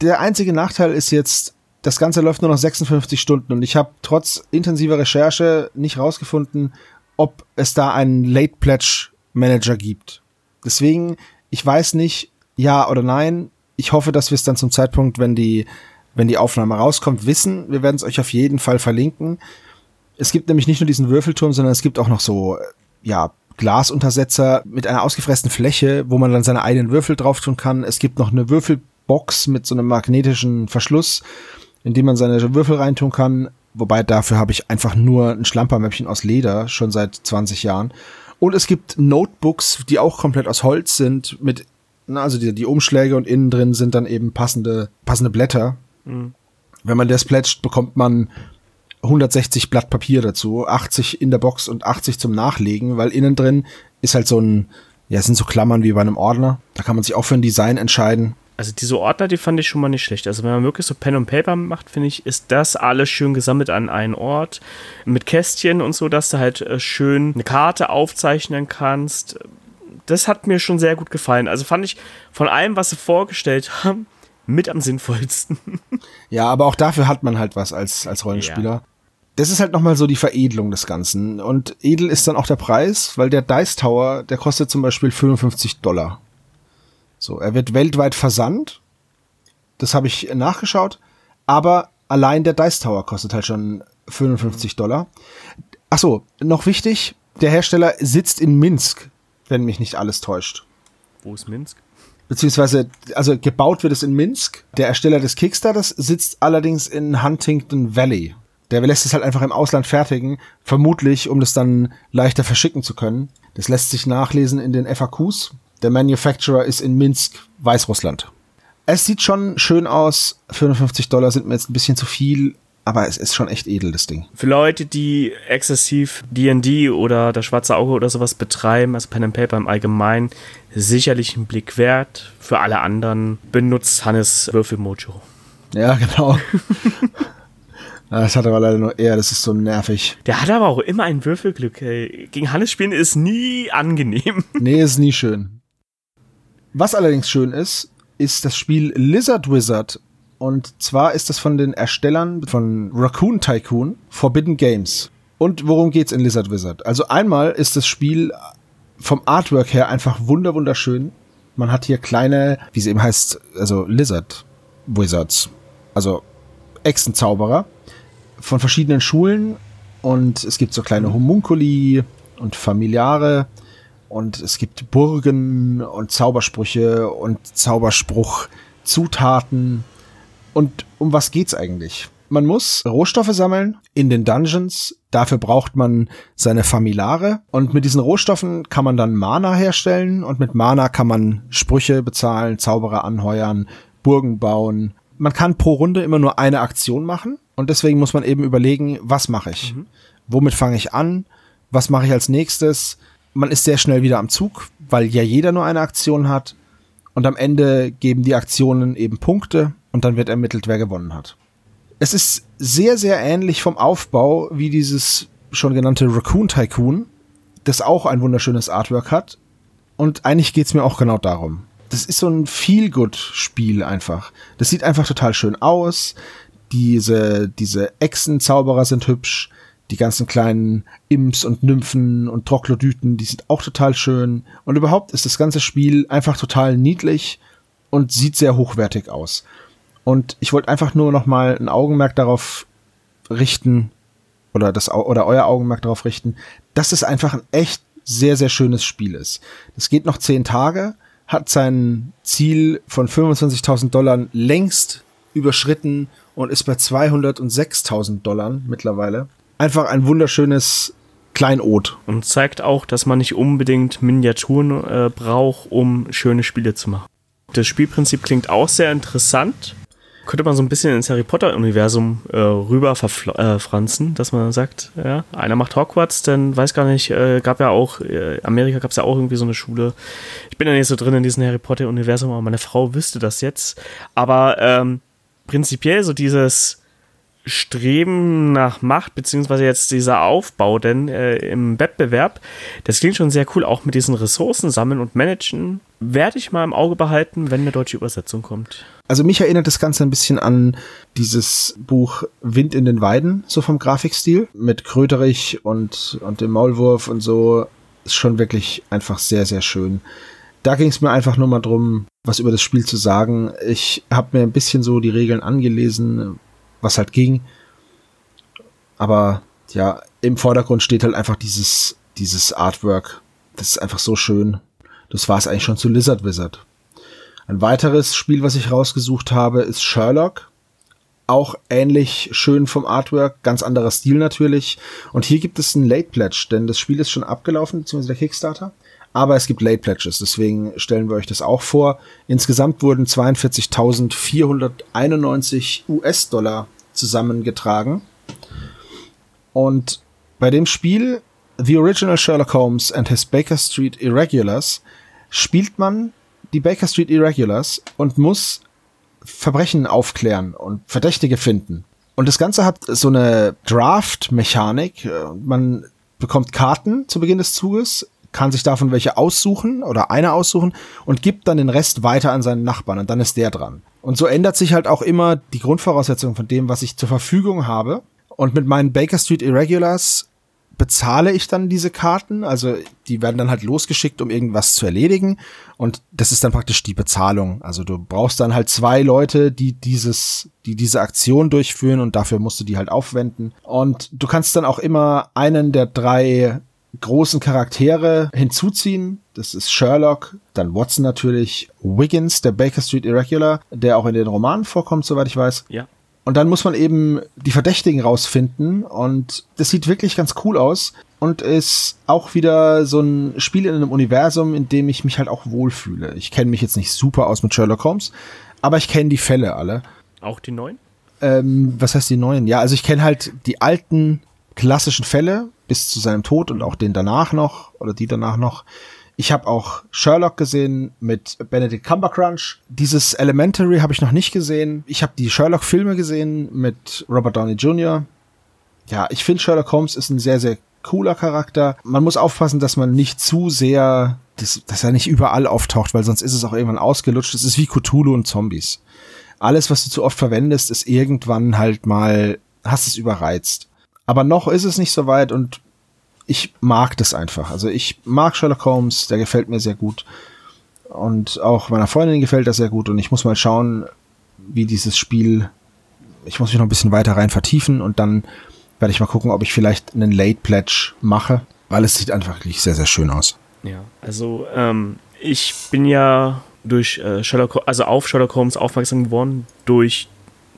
Der einzige Nachteil ist jetzt, das Ganze läuft nur noch 56 Stunden und ich habe trotz intensiver Recherche nicht rausgefunden, ob es da einen Late Pledge Manager gibt. Deswegen, ich weiß nicht, ja oder nein. Ich hoffe, dass wir es dann zum Zeitpunkt, wenn die, wenn die Aufnahme rauskommt, wissen. Wir werden es euch auf jeden Fall verlinken. Es gibt nämlich nicht nur diesen Würfelturm, sondern es gibt auch noch so, ja, Glasuntersetzer mit einer ausgefressenen Fläche, wo man dann seine eigenen Würfel drauf tun kann. Es gibt noch eine Würfelbox mit so einem magnetischen Verschluss in dem man seine Würfel reintun kann. Wobei dafür habe ich einfach nur ein Schlampermäppchen aus Leder, schon seit 20 Jahren. Und es gibt Notebooks, die auch komplett aus Holz sind, mit, also die, die Umschläge und innen drin sind dann eben passende, passende Blätter. Mhm. Wenn man das plätscht, bekommt man 160 Blatt Papier dazu, 80 in der Box und 80 zum Nachlegen, weil innen drin ist halt so ein, ja, sind so Klammern wie bei einem Ordner. Da kann man sich auch für ein Design entscheiden. Also diese Ordner, die fand ich schon mal nicht schlecht. Also wenn man wirklich so Pen und Paper macht, finde ich, ist das alles schön gesammelt an einen Ort. Mit Kästchen und so, dass du halt äh, schön eine Karte aufzeichnen kannst. Das hat mir schon sehr gut gefallen. Also fand ich von allem, was sie vorgestellt haben, mit am sinnvollsten. Ja, aber auch dafür hat man halt was als, als Rollenspieler. Ja. Das ist halt nochmal so die Veredelung des Ganzen. Und edel ist dann auch der Preis, weil der Dice Tower, der kostet zum Beispiel 55 Dollar. So, er wird weltweit versandt. Das habe ich nachgeschaut. Aber allein der Dice Tower kostet halt schon 55 Dollar. Ach so, noch wichtig, der Hersteller sitzt in Minsk, wenn mich nicht alles täuscht. Wo ist Minsk? Beziehungsweise, also gebaut wird es in Minsk. Der Ersteller des Kickstarters sitzt allerdings in Huntington Valley. Der lässt es halt einfach im Ausland fertigen, vermutlich, um das dann leichter verschicken zu können. Das lässt sich nachlesen in den FAQs. Der Manufacturer ist in Minsk, Weißrussland. Es sieht schon schön aus. 55 Dollar sind mir jetzt ein bisschen zu viel, aber es ist schon echt edel, das Ding. Für Leute, die exzessiv D&D oder das Schwarze Auge oder sowas betreiben, also Pen and Paper im Allgemeinen, sicherlich ein Blick wert. Für alle anderen benutzt Hannes Würfelmojo. Ja, genau. Das hat aber leider nur er, das ist so nervig. Der hat aber auch immer ein Würfelglück. Ey. Gegen Hannes spielen ist nie angenehm. Nee, ist nie schön. Was allerdings schön ist, ist das Spiel Lizard Wizard. Und zwar ist das von den Erstellern von Raccoon Tycoon, Forbidden Games. Und worum geht's in Lizard Wizard? Also einmal ist das Spiel vom Artwork her einfach wunder wunderschön. Man hat hier kleine, wie sie eben heißt, also Lizard Wizards. Also Echsenzauberer von verschiedenen Schulen und es gibt so kleine Homunculi und Familiare und es gibt Burgen und Zaubersprüche und Zauberspruch-Zutaten. Und um was geht's eigentlich? Man muss Rohstoffe sammeln in den Dungeons. Dafür braucht man seine Familiare. Und mit diesen Rohstoffen kann man dann Mana herstellen. Und mit Mana kann man Sprüche bezahlen, Zauberer anheuern, Burgen bauen. Man kann pro Runde immer nur eine Aktion machen. Und deswegen muss man eben überlegen, was mache ich? Mhm. Womit fange ich an? Was mache ich als nächstes? Man ist sehr schnell wieder am Zug, weil ja jeder nur eine Aktion hat. Und am Ende geben die Aktionen eben Punkte und dann wird ermittelt, wer gewonnen hat. Es ist sehr, sehr ähnlich vom Aufbau wie dieses schon genannte Raccoon Tycoon, das auch ein wunderschönes Artwork hat. Und eigentlich geht's mir auch genau darum. Das ist so ein Feel-Good-Spiel einfach. Das sieht einfach total schön aus. Diese, diese Echsenzauberer sind hübsch. Die ganzen kleinen Imps und Nymphen und Troglodyten, die sind auch total schön. Und überhaupt ist das ganze Spiel einfach total niedlich und sieht sehr hochwertig aus. Und ich wollte einfach nur noch mal ein Augenmerk darauf richten oder das oder euer Augenmerk darauf richten, dass es einfach ein echt sehr sehr schönes Spiel ist. Das geht noch zehn Tage, hat sein Ziel von 25.000 Dollar längst überschritten und ist bei 206.000 Dollar mittlerweile. Einfach ein wunderschönes Kleinod. Und zeigt auch, dass man nicht unbedingt Miniaturen äh, braucht, um schöne Spiele zu machen. Das Spielprinzip klingt auch sehr interessant. Könnte man so ein bisschen ins Harry Potter-Universum äh, rüber verfranzen, äh, dass man sagt, ja, einer macht Hogwarts, dann weiß gar nicht, äh, gab ja auch, äh, Amerika gab es ja auch irgendwie so eine Schule. Ich bin ja nicht so drin in diesem Harry Potter-Universum, aber meine Frau wüsste das jetzt. Aber ähm, prinzipiell so dieses Streben nach Macht, beziehungsweise jetzt dieser Aufbau denn äh, im Wettbewerb, das klingt schon sehr cool, auch mit diesen Ressourcen sammeln und managen. Werde ich mal im Auge behalten, wenn eine deutsche Übersetzung kommt. Also mich erinnert das Ganze ein bisschen an dieses Buch Wind in den Weiden, so vom Grafikstil, mit Kröterich und, und dem Maulwurf und so. Ist schon wirklich einfach sehr, sehr schön. Da ging es mir einfach nur mal drum, was über das Spiel zu sagen. Ich habe mir ein bisschen so die Regeln angelesen, was halt ging. Aber ja, im Vordergrund steht halt einfach dieses, dieses Artwork. Das ist einfach so schön. Das war es eigentlich schon zu Lizard Wizard. Ein weiteres Spiel, was ich rausgesucht habe, ist Sherlock. Auch ähnlich schön vom Artwork, ganz anderer Stil natürlich. Und hier gibt es einen Late Pledge, denn das Spiel ist schon abgelaufen, beziehungsweise der Kickstarter. Aber es gibt Late Pledges, deswegen stellen wir euch das auch vor. Insgesamt wurden 42.491 US-Dollar zusammengetragen. Und bei dem Spiel The Original Sherlock Holmes and His Baker Street Irregulars spielt man die Baker Street Irregulars und muss Verbrechen aufklären und Verdächtige finden. Und das Ganze hat so eine Draft-Mechanik. Man bekommt Karten zu Beginn des Zuges, kann sich davon welche aussuchen oder eine aussuchen und gibt dann den Rest weiter an seinen Nachbarn und dann ist der dran. Und so ändert sich halt auch immer die Grundvoraussetzung von dem, was ich zur Verfügung habe. Und mit meinen Baker Street Irregulars bezahle ich dann diese Karten. Also die werden dann halt losgeschickt, um irgendwas zu erledigen. Und das ist dann praktisch die Bezahlung. Also du brauchst dann halt zwei Leute, die dieses, die diese Aktion durchführen und dafür musst du die halt aufwenden. Und du kannst dann auch immer einen der drei großen Charaktere hinzuziehen. Das ist Sherlock, dann Watson natürlich, Wiggins, der Baker Street Irregular, der auch in den Romanen vorkommt, soweit ich weiß. Ja. Und dann muss man eben die Verdächtigen rausfinden und das sieht wirklich ganz cool aus und ist auch wieder so ein Spiel in einem Universum, in dem ich mich halt auch wohlfühle. Ich kenne mich jetzt nicht super aus mit Sherlock Holmes, aber ich kenne die Fälle alle. Auch die neuen? Ähm, was heißt die neuen? Ja, also ich kenne halt die alten klassischen Fälle bis zu seinem Tod und auch den danach noch oder die danach noch. Ich habe auch Sherlock gesehen mit Benedict Cumbercrunch. Dieses Elementary habe ich noch nicht gesehen. Ich habe die Sherlock-Filme gesehen mit Robert Downey Jr. Ja, ich finde Sherlock Holmes ist ein sehr, sehr cooler Charakter. Man muss aufpassen, dass man nicht zu sehr, dass, dass er nicht überall auftaucht, weil sonst ist es auch irgendwann ausgelutscht. Es ist wie Cthulhu und Zombies. Alles, was du zu oft verwendest, ist irgendwann halt mal, hast es überreizt. Aber noch ist es nicht so weit und ich mag das einfach. Also ich mag Sherlock Holmes, der gefällt mir sehr gut. Und auch meiner Freundin gefällt das sehr gut. Und ich muss mal schauen, wie dieses Spiel, ich muss mich noch ein bisschen weiter rein vertiefen und dann werde ich mal gucken, ob ich vielleicht einen Late Pledge mache, weil es sieht einfach wirklich sehr, sehr schön aus. Ja, also ähm, ich bin ja durch äh, Sherlock, also auf Sherlock Holmes aufmerksam geworden durch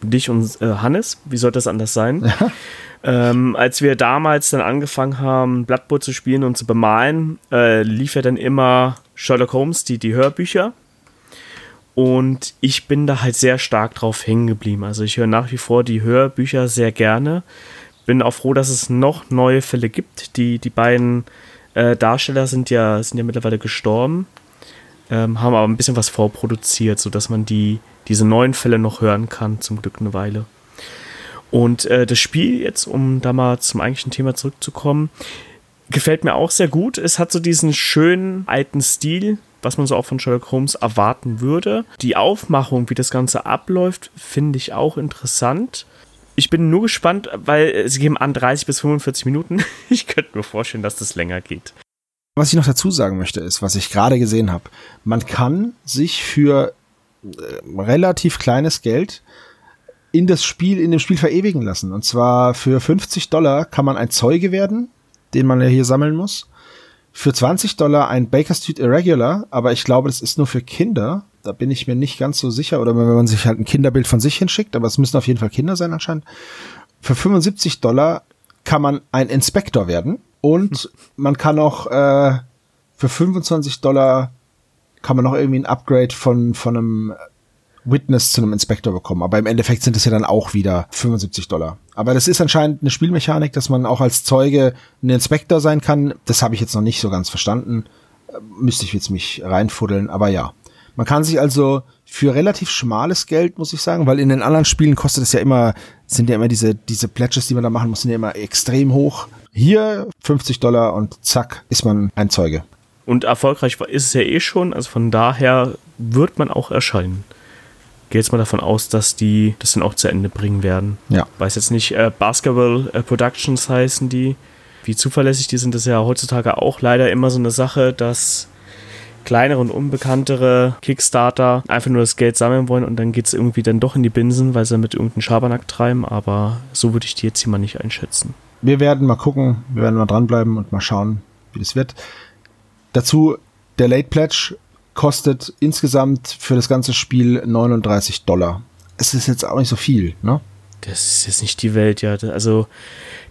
dich und äh, Hannes. Wie sollte das anders sein? Ja. Ähm, als wir damals dann angefangen haben, Blood Bowl zu spielen und zu bemalen, äh, lief ja dann immer Sherlock Holmes, die, die Hörbücher. Und ich bin da halt sehr stark drauf hängen geblieben. Also ich höre nach wie vor die Hörbücher sehr gerne. Bin auch froh, dass es noch neue Fälle gibt. Die, die beiden äh, Darsteller sind ja, sind ja mittlerweile gestorben, ähm, haben aber ein bisschen was vorproduziert, sodass man die, diese neuen Fälle noch hören kann, zum Glück eine Weile. Und äh, das Spiel jetzt, um da mal zum eigentlichen Thema zurückzukommen, gefällt mir auch sehr gut. Es hat so diesen schönen alten Stil, was man so auch von Sherlock Holmes erwarten würde. Die Aufmachung, wie das Ganze abläuft, finde ich auch interessant. Ich bin nur gespannt, weil sie geben an 30 bis 45 Minuten. Ich könnte mir vorstellen, dass das länger geht. Was ich noch dazu sagen möchte, ist, was ich gerade gesehen habe. Man kann sich für äh, relativ kleines Geld in das Spiel, in dem Spiel verewigen lassen. Und zwar für 50 Dollar kann man ein Zeuge werden, den man ja hier sammeln muss. Für 20 Dollar ein Baker Street Irregular, aber ich glaube, das ist nur für Kinder. Da bin ich mir nicht ganz so sicher. Oder wenn man sich halt ein Kinderbild von sich hinschickt, aber es müssen auf jeden Fall Kinder sein anscheinend. Für 75 Dollar kann man ein Inspektor werden. Und man kann auch äh, für 25 Dollar kann man noch irgendwie ein Upgrade von, von einem Witness zu einem Inspektor bekommen. Aber im Endeffekt sind es ja dann auch wieder 75 Dollar. Aber das ist anscheinend eine Spielmechanik, dass man auch als Zeuge ein Inspektor sein kann. Das habe ich jetzt noch nicht so ganz verstanden. Müsste ich jetzt mich reinfuddeln, aber ja. Man kann sich also für relativ schmales Geld, muss ich sagen, weil in den anderen Spielen kostet es ja immer, sind ja immer diese, diese Pledges, die man da machen muss, sind ja immer extrem hoch. Hier 50 Dollar und zack, ist man ein Zeuge. Und erfolgreich ist es ja eh schon, also von daher wird man auch erscheinen gehe jetzt mal davon aus, dass die das dann auch zu Ende bringen werden. Ja. Weiß jetzt nicht, äh, Basketball äh, Productions heißen die. Wie zuverlässig die sind, das ist ja heutzutage auch leider immer so eine Sache, dass kleinere und unbekanntere Kickstarter einfach nur das Geld sammeln wollen und dann geht es irgendwie dann doch in die Binsen, weil sie mit irgendeinem Schabernack treiben, aber so würde ich die jetzt hier mal nicht einschätzen. Wir werden mal gucken, wir werden mal dranbleiben und mal schauen, wie das wird. Dazu der Late Pledge kostet insgesamt für das ganze Spiel 39 Dollar. Es ist jetzt auch nicht so viel, ne? Das ist jetzt nicht die Welt, ja. Also,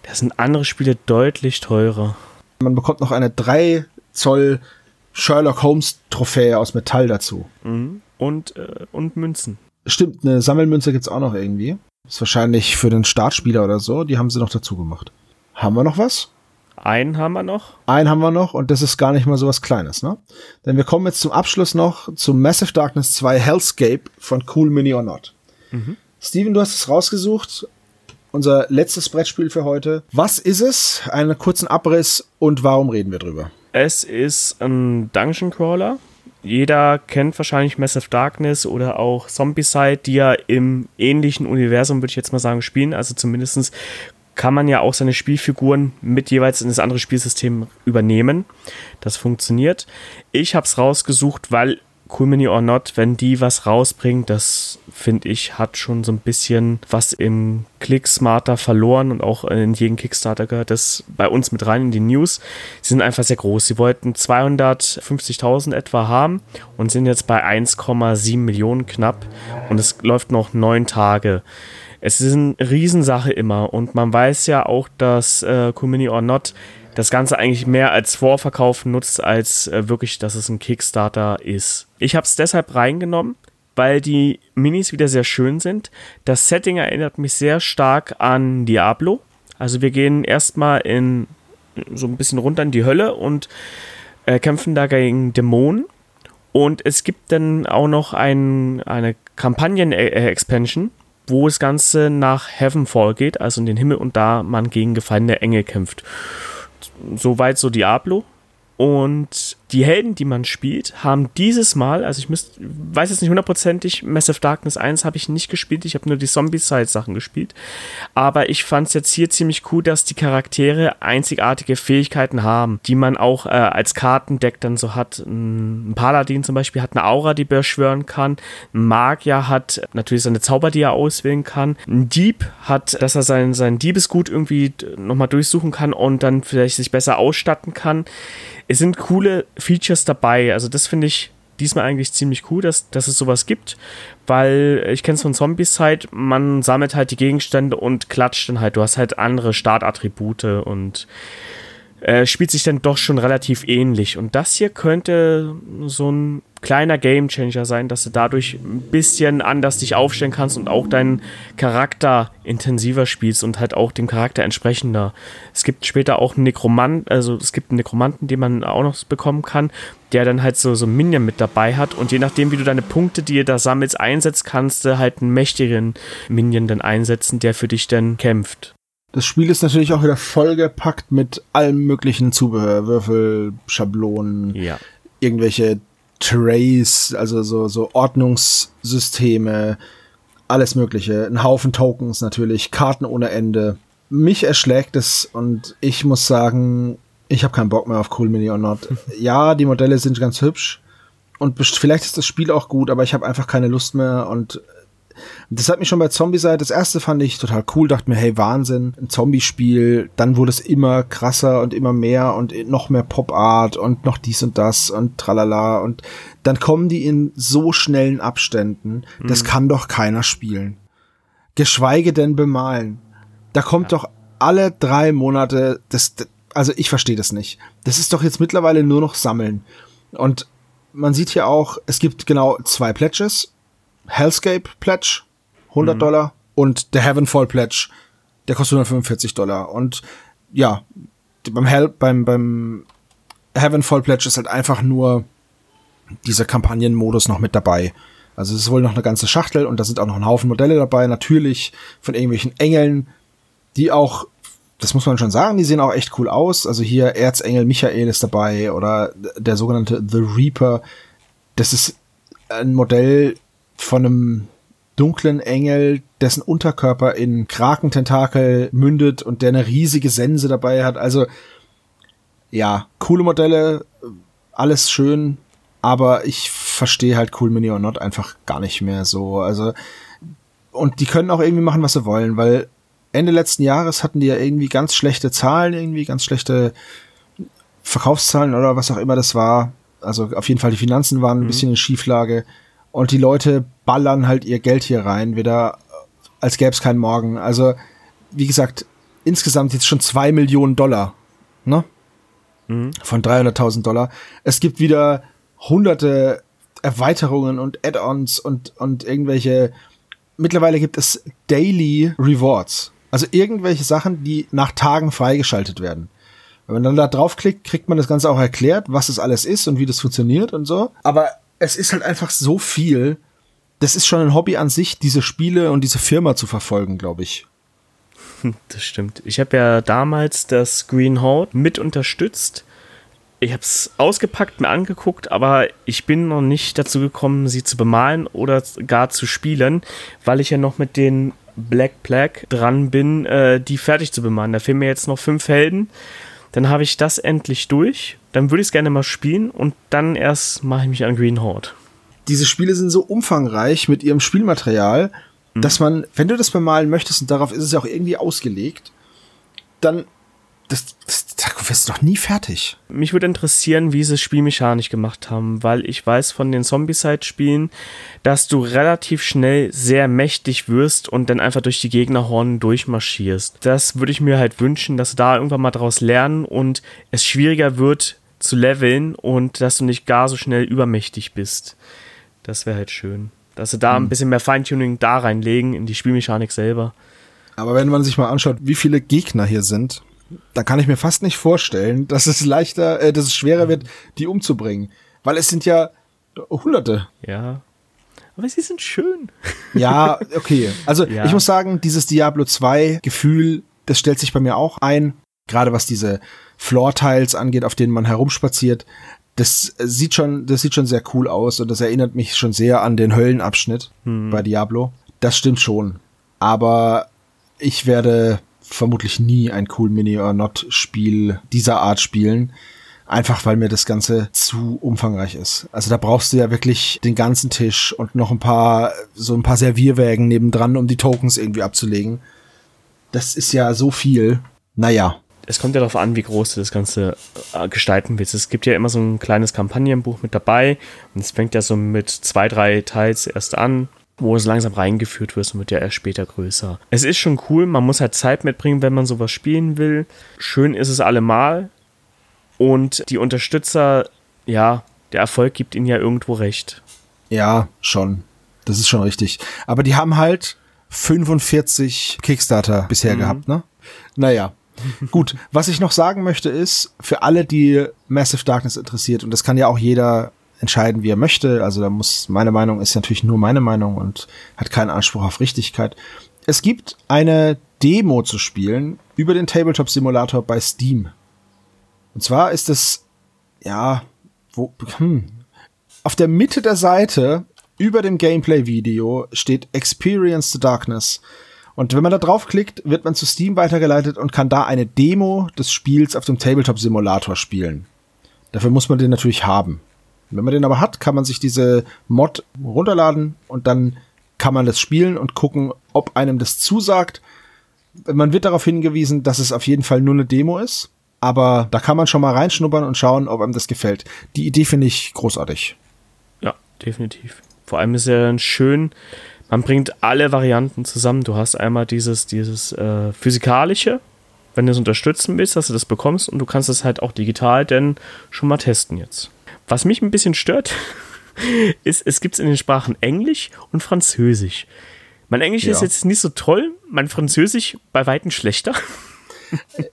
da sind andere Spiele deutlich teurer. Man bekommt noch eine 3 Zoll Sherlock Holmes Trophäe aus Metall dazu. Mhm. Und, äh, und Münzen. Stimmt, eine Sammelmünze gibt's auch noch irgendwie. Ist wahrscheinlich für den Startspieler oder so. Die haben sie noch dazu gemacht. Haben wir noch was? Einen haben wir noch. Einen haben wir noch und das ist gar nicht mal so was Kleines, ne? Denn wir kommen jetzt zum Abschluss noch zu Massive Darkness 2 Hellscape von Cool Mini or Not. Mhm. Steven, du hast es rausgesucht. Unser letztes Brettspiel für heute. Was ist es? Einen kurzen Abriss und warum reden wir drüber? Es ist ein Dungeon Crawler. Jeder kennt wahrscheinlich Massive Darkness oder auch Zombicide, die ja im ähnlichen Universum, würde ich jetzt mal sagen, spielen. Also zumindest kann man ja auch seine Spielfiguren mit jeweils in das andere Spielsystem übernehmen. Das funktioniert. Ich habe es rausgesucht, weil Cool Mini or Not, wenn die was rausbringt, das finde ich, hat schon so ein bisschen was im Click Smarter verloren und auch in jeden Kickstarter gehört das bei uns mit rein in die News. Sie sind einfach sehr groß. Sie wollten 250.000 etwa haben und sind jetzt bei 1,7 Millionen knapp und es läuft noch neun Tage. Es ist eine Riesensache immer und man weiß ja auch, dass äh, Community or Not das Ganze eigentlich mehr als Vorverkauf nutzt, als äh, wirklich, dass es ein Kickstarter ist. Ich habe es deshalb reingenommen, weil die Minis wieder sehr schön sind. Das Setting erinnert mich sehr stark an Diablo. Also wir gehen erstmal in so ein bisschen runter in die Hölle und äh, kämpfen da gegen Dämonen. Und es gibt dann auch noch ein, eine Kampagnen-Expansion, wo das Ganze nach Heavenfall geht, also in den Himmel und da man gegen gefallene Engel kämpft. Soweit so Diablo. Und die Helden, die man spielt, haben dieses Mal, also ich müsst, weiß jetzt nicht hundertprozentig, Massive Darkness 1 habe ich nicht gespielt, ich habe nur die Zombie-Side-Sachen gespielt. Aber ich fand es jetzt hier ziemlich cool, dass die Charaktere einzigartige Fähigkeiten haben, die man auch äh, als Kartendeck dann so hat. Ein Paladin zum Beispiel hat eine Aura, die beschwören kann. Ein Magier hat natürlich seine Zauber, die er auswählen kann. Ein Dieb hat, dass er sein, sein Diebesgut irgendwie nochmal durchsuchen kann und dann vielleicht sich besser ausstatten kann es sind coole Features dabei. Also das finde ich diesmal eigentlich ziemlich cool, dass, dass es sowas gibt, weil ich kenne es von Zombies-Zeit, man sammelt halt die Gegenstände und klatscht dann halt. Du hast halt andere Startattribute und äh, spielt sich dann doch schon relativ ähnlich. Und das hier könnte so ein kleiner Gamechanger sein, dass du dadurch ein bisschen anders dich aufstellen kannst und auch deinen Charakter intensiver spielst und halt auch dem Charakter entsprechender. Es gibt später auch einen Nekromant, also es gibt einen Nekromanten, den man auch noch bekommen kann, der dann halt so, so ein Minion mit dabei hat und je nachdem, wie du deine Punkte, die ihr da sammelst, einsetzt, kannst du halt einen mächtigen Minion dann einsetzen, der für dich dann kämpft. Das Spiel ist natürlich auch wieder vollgepackt mit allem möglichen Zubehör, Würfel, Schablonen, ja. irgendwelche Trays, also so, so Ordnungssysteme, alles Mögliche. Ein Haufen Tokens natürlich, Karten ohne Ende. Mich erschlägt es und ich muss sagen, ich habe keinen Bock mehr auf Cool Mini or Not. Ja, die Modelle sind ganz hübsch und vielleicht ist das Spiel auch gut, aber ich habe einfach keine Lust mehr und das hat mich schon bei Zombie-Seite, das erste fand ich total cool, dachte mir, hey, Wahnsinn, ein Zombie-Spiel, dann wurde es immer krasser und immer mehr und noch mehr Pop-Art und noch dies und das und tralala und dann kommen die in so schnellen Abständen, mhm. das kann doch keiner spielen. Geschweige denn bemalen. Da kommt ja. doch alle drei Monate, das, also ich verstehe das nicht. Das ist doch jetzt mittlerweile nur noch Sammeln. Und man sieht hier auch, es gibt genau zwei Pledges Hellscape Pledge, 100 mhm. Dollar, und der Heavenfall Pledge, der kostet 145 Dollar. Und ja, beim, Hell, beim, beim Heavenfall Pledge ist halt einfach nur dieser Kampagnenmodus noch mit dabei. Also es ist wohl noch eine ganze Schachtel und da sind auch noch ein Haufen Modelle dabei, natürlich von irgendwelchen Engeln, die auch, das muss man schon sagen, die sehen auch echt cool aus. Also hier Erzengel Michael ist dabei oder der sogenannte The Reaper. Das ist ein Modell, von einem dunklen Engel, dessen Unterkörper in Krakententakel mündet und der eine riesige Sense dabei hat. Also ja, coole Modelle, alles schön, aber ich verstehe halt Cool Mini or Not einfach gar nicht mehr so. Also und die können auch irgendwie machen, was sie wollen, weil Ende letzten Jahres hatten die ja irgendwie ganz schlechte Zahlen, irgendwie ganz schlechte Verkaufszahlen oder was auch immer das war. Also auf jeden Fall die Finanzen waren ein mhm. bisschen in Schieflage. Und die Leute ballern halt ihr Geld hier rein, wieder als gäbe es keinen Morgen. Also, wie gesagt, insgesamt jetzt schon zwei Millionen Dollar, ne? Mhm. Von 300.000 Dollar. Es gibt wieder hunderte Erweiterungen und Add-ons und, und irgendwelche, mittlerweile gibt es Daily Rewards. Also irgendwelche Sachen, die nach Tagen freigeschaltet werden. Wenn man dann da draufklickt, kriegt man das Ganze auch erklärt, was das alles ist und wie das funktioniert und so. Aber es ist halt einfach so viel. Das ist schon ein Hobby an sich, diese Spiele und diese Firma zu verfolgen, glaube ich. Das stimmt. Ich habe ja damals das Green Horde mit unterstützt. Ich habe es ausgepackt, mir angeguckt, aber ich bin noch nicht dazu gekommen, sie zu bemalen oder gar zu spielen, weil ich ja noch mit den Black Plague dran bin, äh, die fertig zu bemalen. Da fehlen mir jetzt noch fünf Helden. Dann habe ich das endlich durch. Dann würde ich es gerne mal spielen und dann erst mache ich mich an Green Horde. Diese Spiele sind so umfangreich mit ihrem Spielmaterial, mhm. dass man, wenn du das bemalen möchtest, und darauf ist es ja auch irgendwie ausgelegt, dann das, das, da wirst du doch nie fertig. Mich würde interessieren, wie sie es spielmechanisch gemacht haben, weil ich weiß von den Zombie-Side-Spielen, dass du relativ schnell sehr mächtig wirst und dann einfach durch die Gegnerhorn durchmarschierst. Das würde ich mir halt wünschen, dass sie da irgendwann mal draus lernen und es schwieriger wird zu leveln und dass du nicht gar so schnell übermächtig bist. Das wäre halt schön. Dass sie da Hm. ein bisschen mehr Feintuning da reinlegen in die Spielmechanik selber. Aber wenn man sich mal anschaut, wie viele Gegner hier sind, dann kann ich mir fast nicht vorstellen, dass es leichter, äh, dass es schwerer wird, die umzubringen. Weil es sind ja Hunderte. Ja. Aber sie sind schön. Ja, okay. Also Ja. ich muss sagen, dieses Diablo 2 Gefühl, das stellt sich bei mir auch ein. Gerade was diese Floor-Tiles angeht, auf denen man herumspaziert. Das sieht schon, das sieht schon sehr cool aus und das erinnert mich schon sehr an den Höllenabschnitt bei Diablo. Das stimmt schon. Aber ich werde vermutlich nie ein Cool Mini or Not Spiel dieser Art spielen. Einfach weil mir das Ganze zu umfangreich ist. Also da brauchst du ja wirklich den ganzen Tisch und noch ein paar, so ein paar Servierwägen nebendran, um die Tokens irgendwie abzulegen. Das ist ja so viel. Naja. Es kommt ja darauf an, wie groß du das Ganze äh, gestalten willst. Es gibt ja immer so ein kleines Kampagnenbuch mit dabei und es fängt ja so mit zwei, drei Teils erst an, wo es langsam reingeführt wird und wird ja erst später größer. Es ist schon cool, man muss halt Zeit mitbringen, wenn man sowas spielen will. Schön ist es allemal und die Unterstützer, ja, der Erfolg gibt ihnen ja irgendwo recht. Ja, schon. Das ist schon richtig. Aber die haben halt 45 Kickstarter bisher gehabt, ne? Naja. Gut, was ich noch sagen möchte ist, für alle, die Massive Darkness interessiert, und das kann ja auch jeder entscheiden, wie er möchte, also da muss, meine Meinung ist natürlich nur meine Meinung und hat keinen Anspruch auf Richtigkeit. Es gibt eine Demo zu spielen über den Tabletop Simulator bei Steam. Und zwar ist es, ja, wo, hm, auf der Mitte der Seite über dem Gameplay-Video steht Experience the Darkness. Und wenn man da draufklickt, wird man zu Steam weitergeleitet und kann da eine Demo des Spiels auf dem Tabletop-Simulator spielen. Dafür muss man den natürlich haben. Wenn man den aber hat, kann man sich diese Mod runterladen und dann kann man das spielen und gucken, ob einem das zusagt. Man wird darauf hingewiesen, dass es auf jeden Fall nur eine Demo ist, aber da kann man schon mal reinschnuppern und schauen, ob einem das gefällt. Die Idee finde ich großartig. Ja, definitiv. Vor allem ist ja dann schön, man bringt alle Varianten zusammen. Du hast einmal dieses, dieses äh, physikalische, wenn du es unterstützen willst, dass du das bekommst und du kannst es halt auch digital denn schon mal testen jetzt. Was mich ein bisschen stört, ist, es gibt es in den Sprachen Englisch und Französisch. Mein Englisch Ja. ist jetzt nicht so toll, mein Französisch bei Weitem schlechter.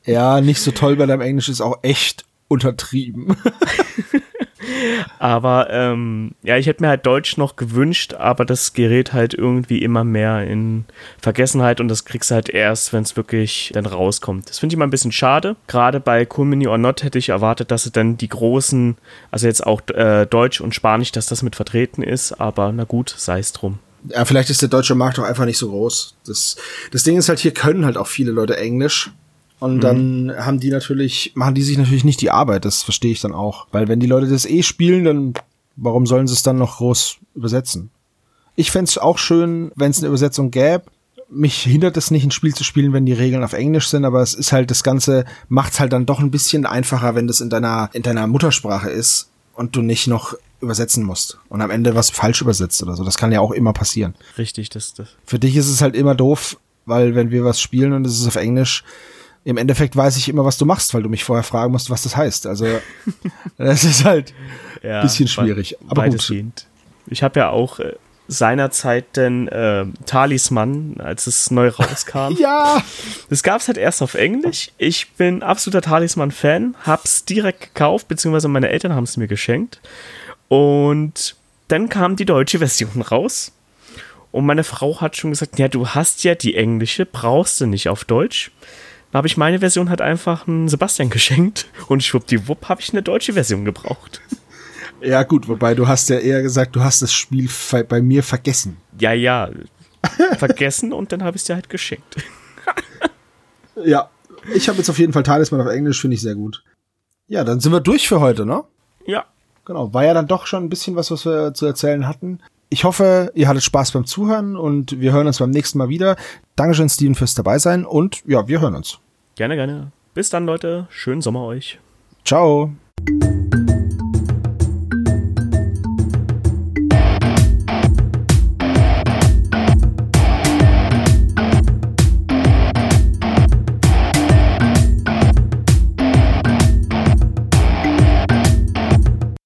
Ja, nicht so toll bei deinem Englisch ist auch echt untertrieben. Aber ähm, ja, ich hätte mir halt Deutsch noch gewünscht, aber das gerät halt irgendwie immer mehr in Vergessenheit und das kriegst du halt erst, wenn es wirklich dann rauskommt. Das finde ich mal ein bisschen schade. Gerade bei Cool Mini or Not hätte ich erwartet, dass sie dann die großen, also jetzt auch äh, Deutsch und Spanisch, dass das mit vertreten ist, aber na gut, sei es drum. Ja, vielleicht ist der deutsche Markt auch einfach nicht so groß. Das, das Ding ist halt, hier können halt auch viele Leute Englisch. Und dann haben die natürlich, machen die sich natürlich nicht die Arbeit, das verstehe ich dann auch. Weil wenn die Leute das eh spielen, dann warum sollen sie es dann noch groß übersetzen? Ich fänd's auch schön, wenn es eine Übersetzung gäbe. Mich hindert es nicht, ein Spiel zu spielen, wenn die Regeln auf Englisch sind, aber es ist halt, das Ganze macht's halt dann doch ein bisschen einfacher, wenn das in deiner, in deiner Muttersprache ist und du nicht noch übersetzen musst und am Ende was falsch übersetzt oder so. Das kann ja auch immer passieren. Richtig, das, das. Für dich ist es halt immer doof, weil wenn wir was spielen und es ist auf Englisch, im Endeffekt weiß ich immer, was du machst, weil du mich vorher fragen musst, was das heißt. Also das ist halt Ja, bisschen schwierig. Aber gut. Ich habe ja auch äh, seinerzeit den äh, Talisman, als es neu rauskam. ja, Das gab es halt erst auf Englisch. Ich bin absoluter Talisman-Fan, hab's direkt gekauft, beziehungsweise meine Eltern haben es mir geschenkt. Und dann kam die deutsche Version raus. Und meine Frau hat schon gesagt, ja, du hast ja die englische, brauchst du nicht auf Deutsch. Dann habe ich meine Version halt einfach einen Sebastian geschenkt und schwuppdiwupp habe ich eine deutsche Version gebraucht. ja gut, wobei du hast ja eher gesagt, du hast das Spiel bei mir vergessen. Ja, ja, vergessen und dann habe ich es dir halt geschenkt. Ja, ich habe jetzt auf jeden Fall Talisman auf Englisch, finde ich sehr gut. Ja, dann sind wir durch für heute, ne? Ja, Genau, war ja dann doch schon ein bisschen was, was wir zu erzählen hatten. Ich hoffe, ihr hattet Spaß beim Zuhören und wir hören uns beim nächsten Mal wieder. Dankeschön, Steven, fürs dabei sein und ja, wir hören uns. gerne, gerne. Bis dann, Leute. Schönen Sommer euch. Ciao.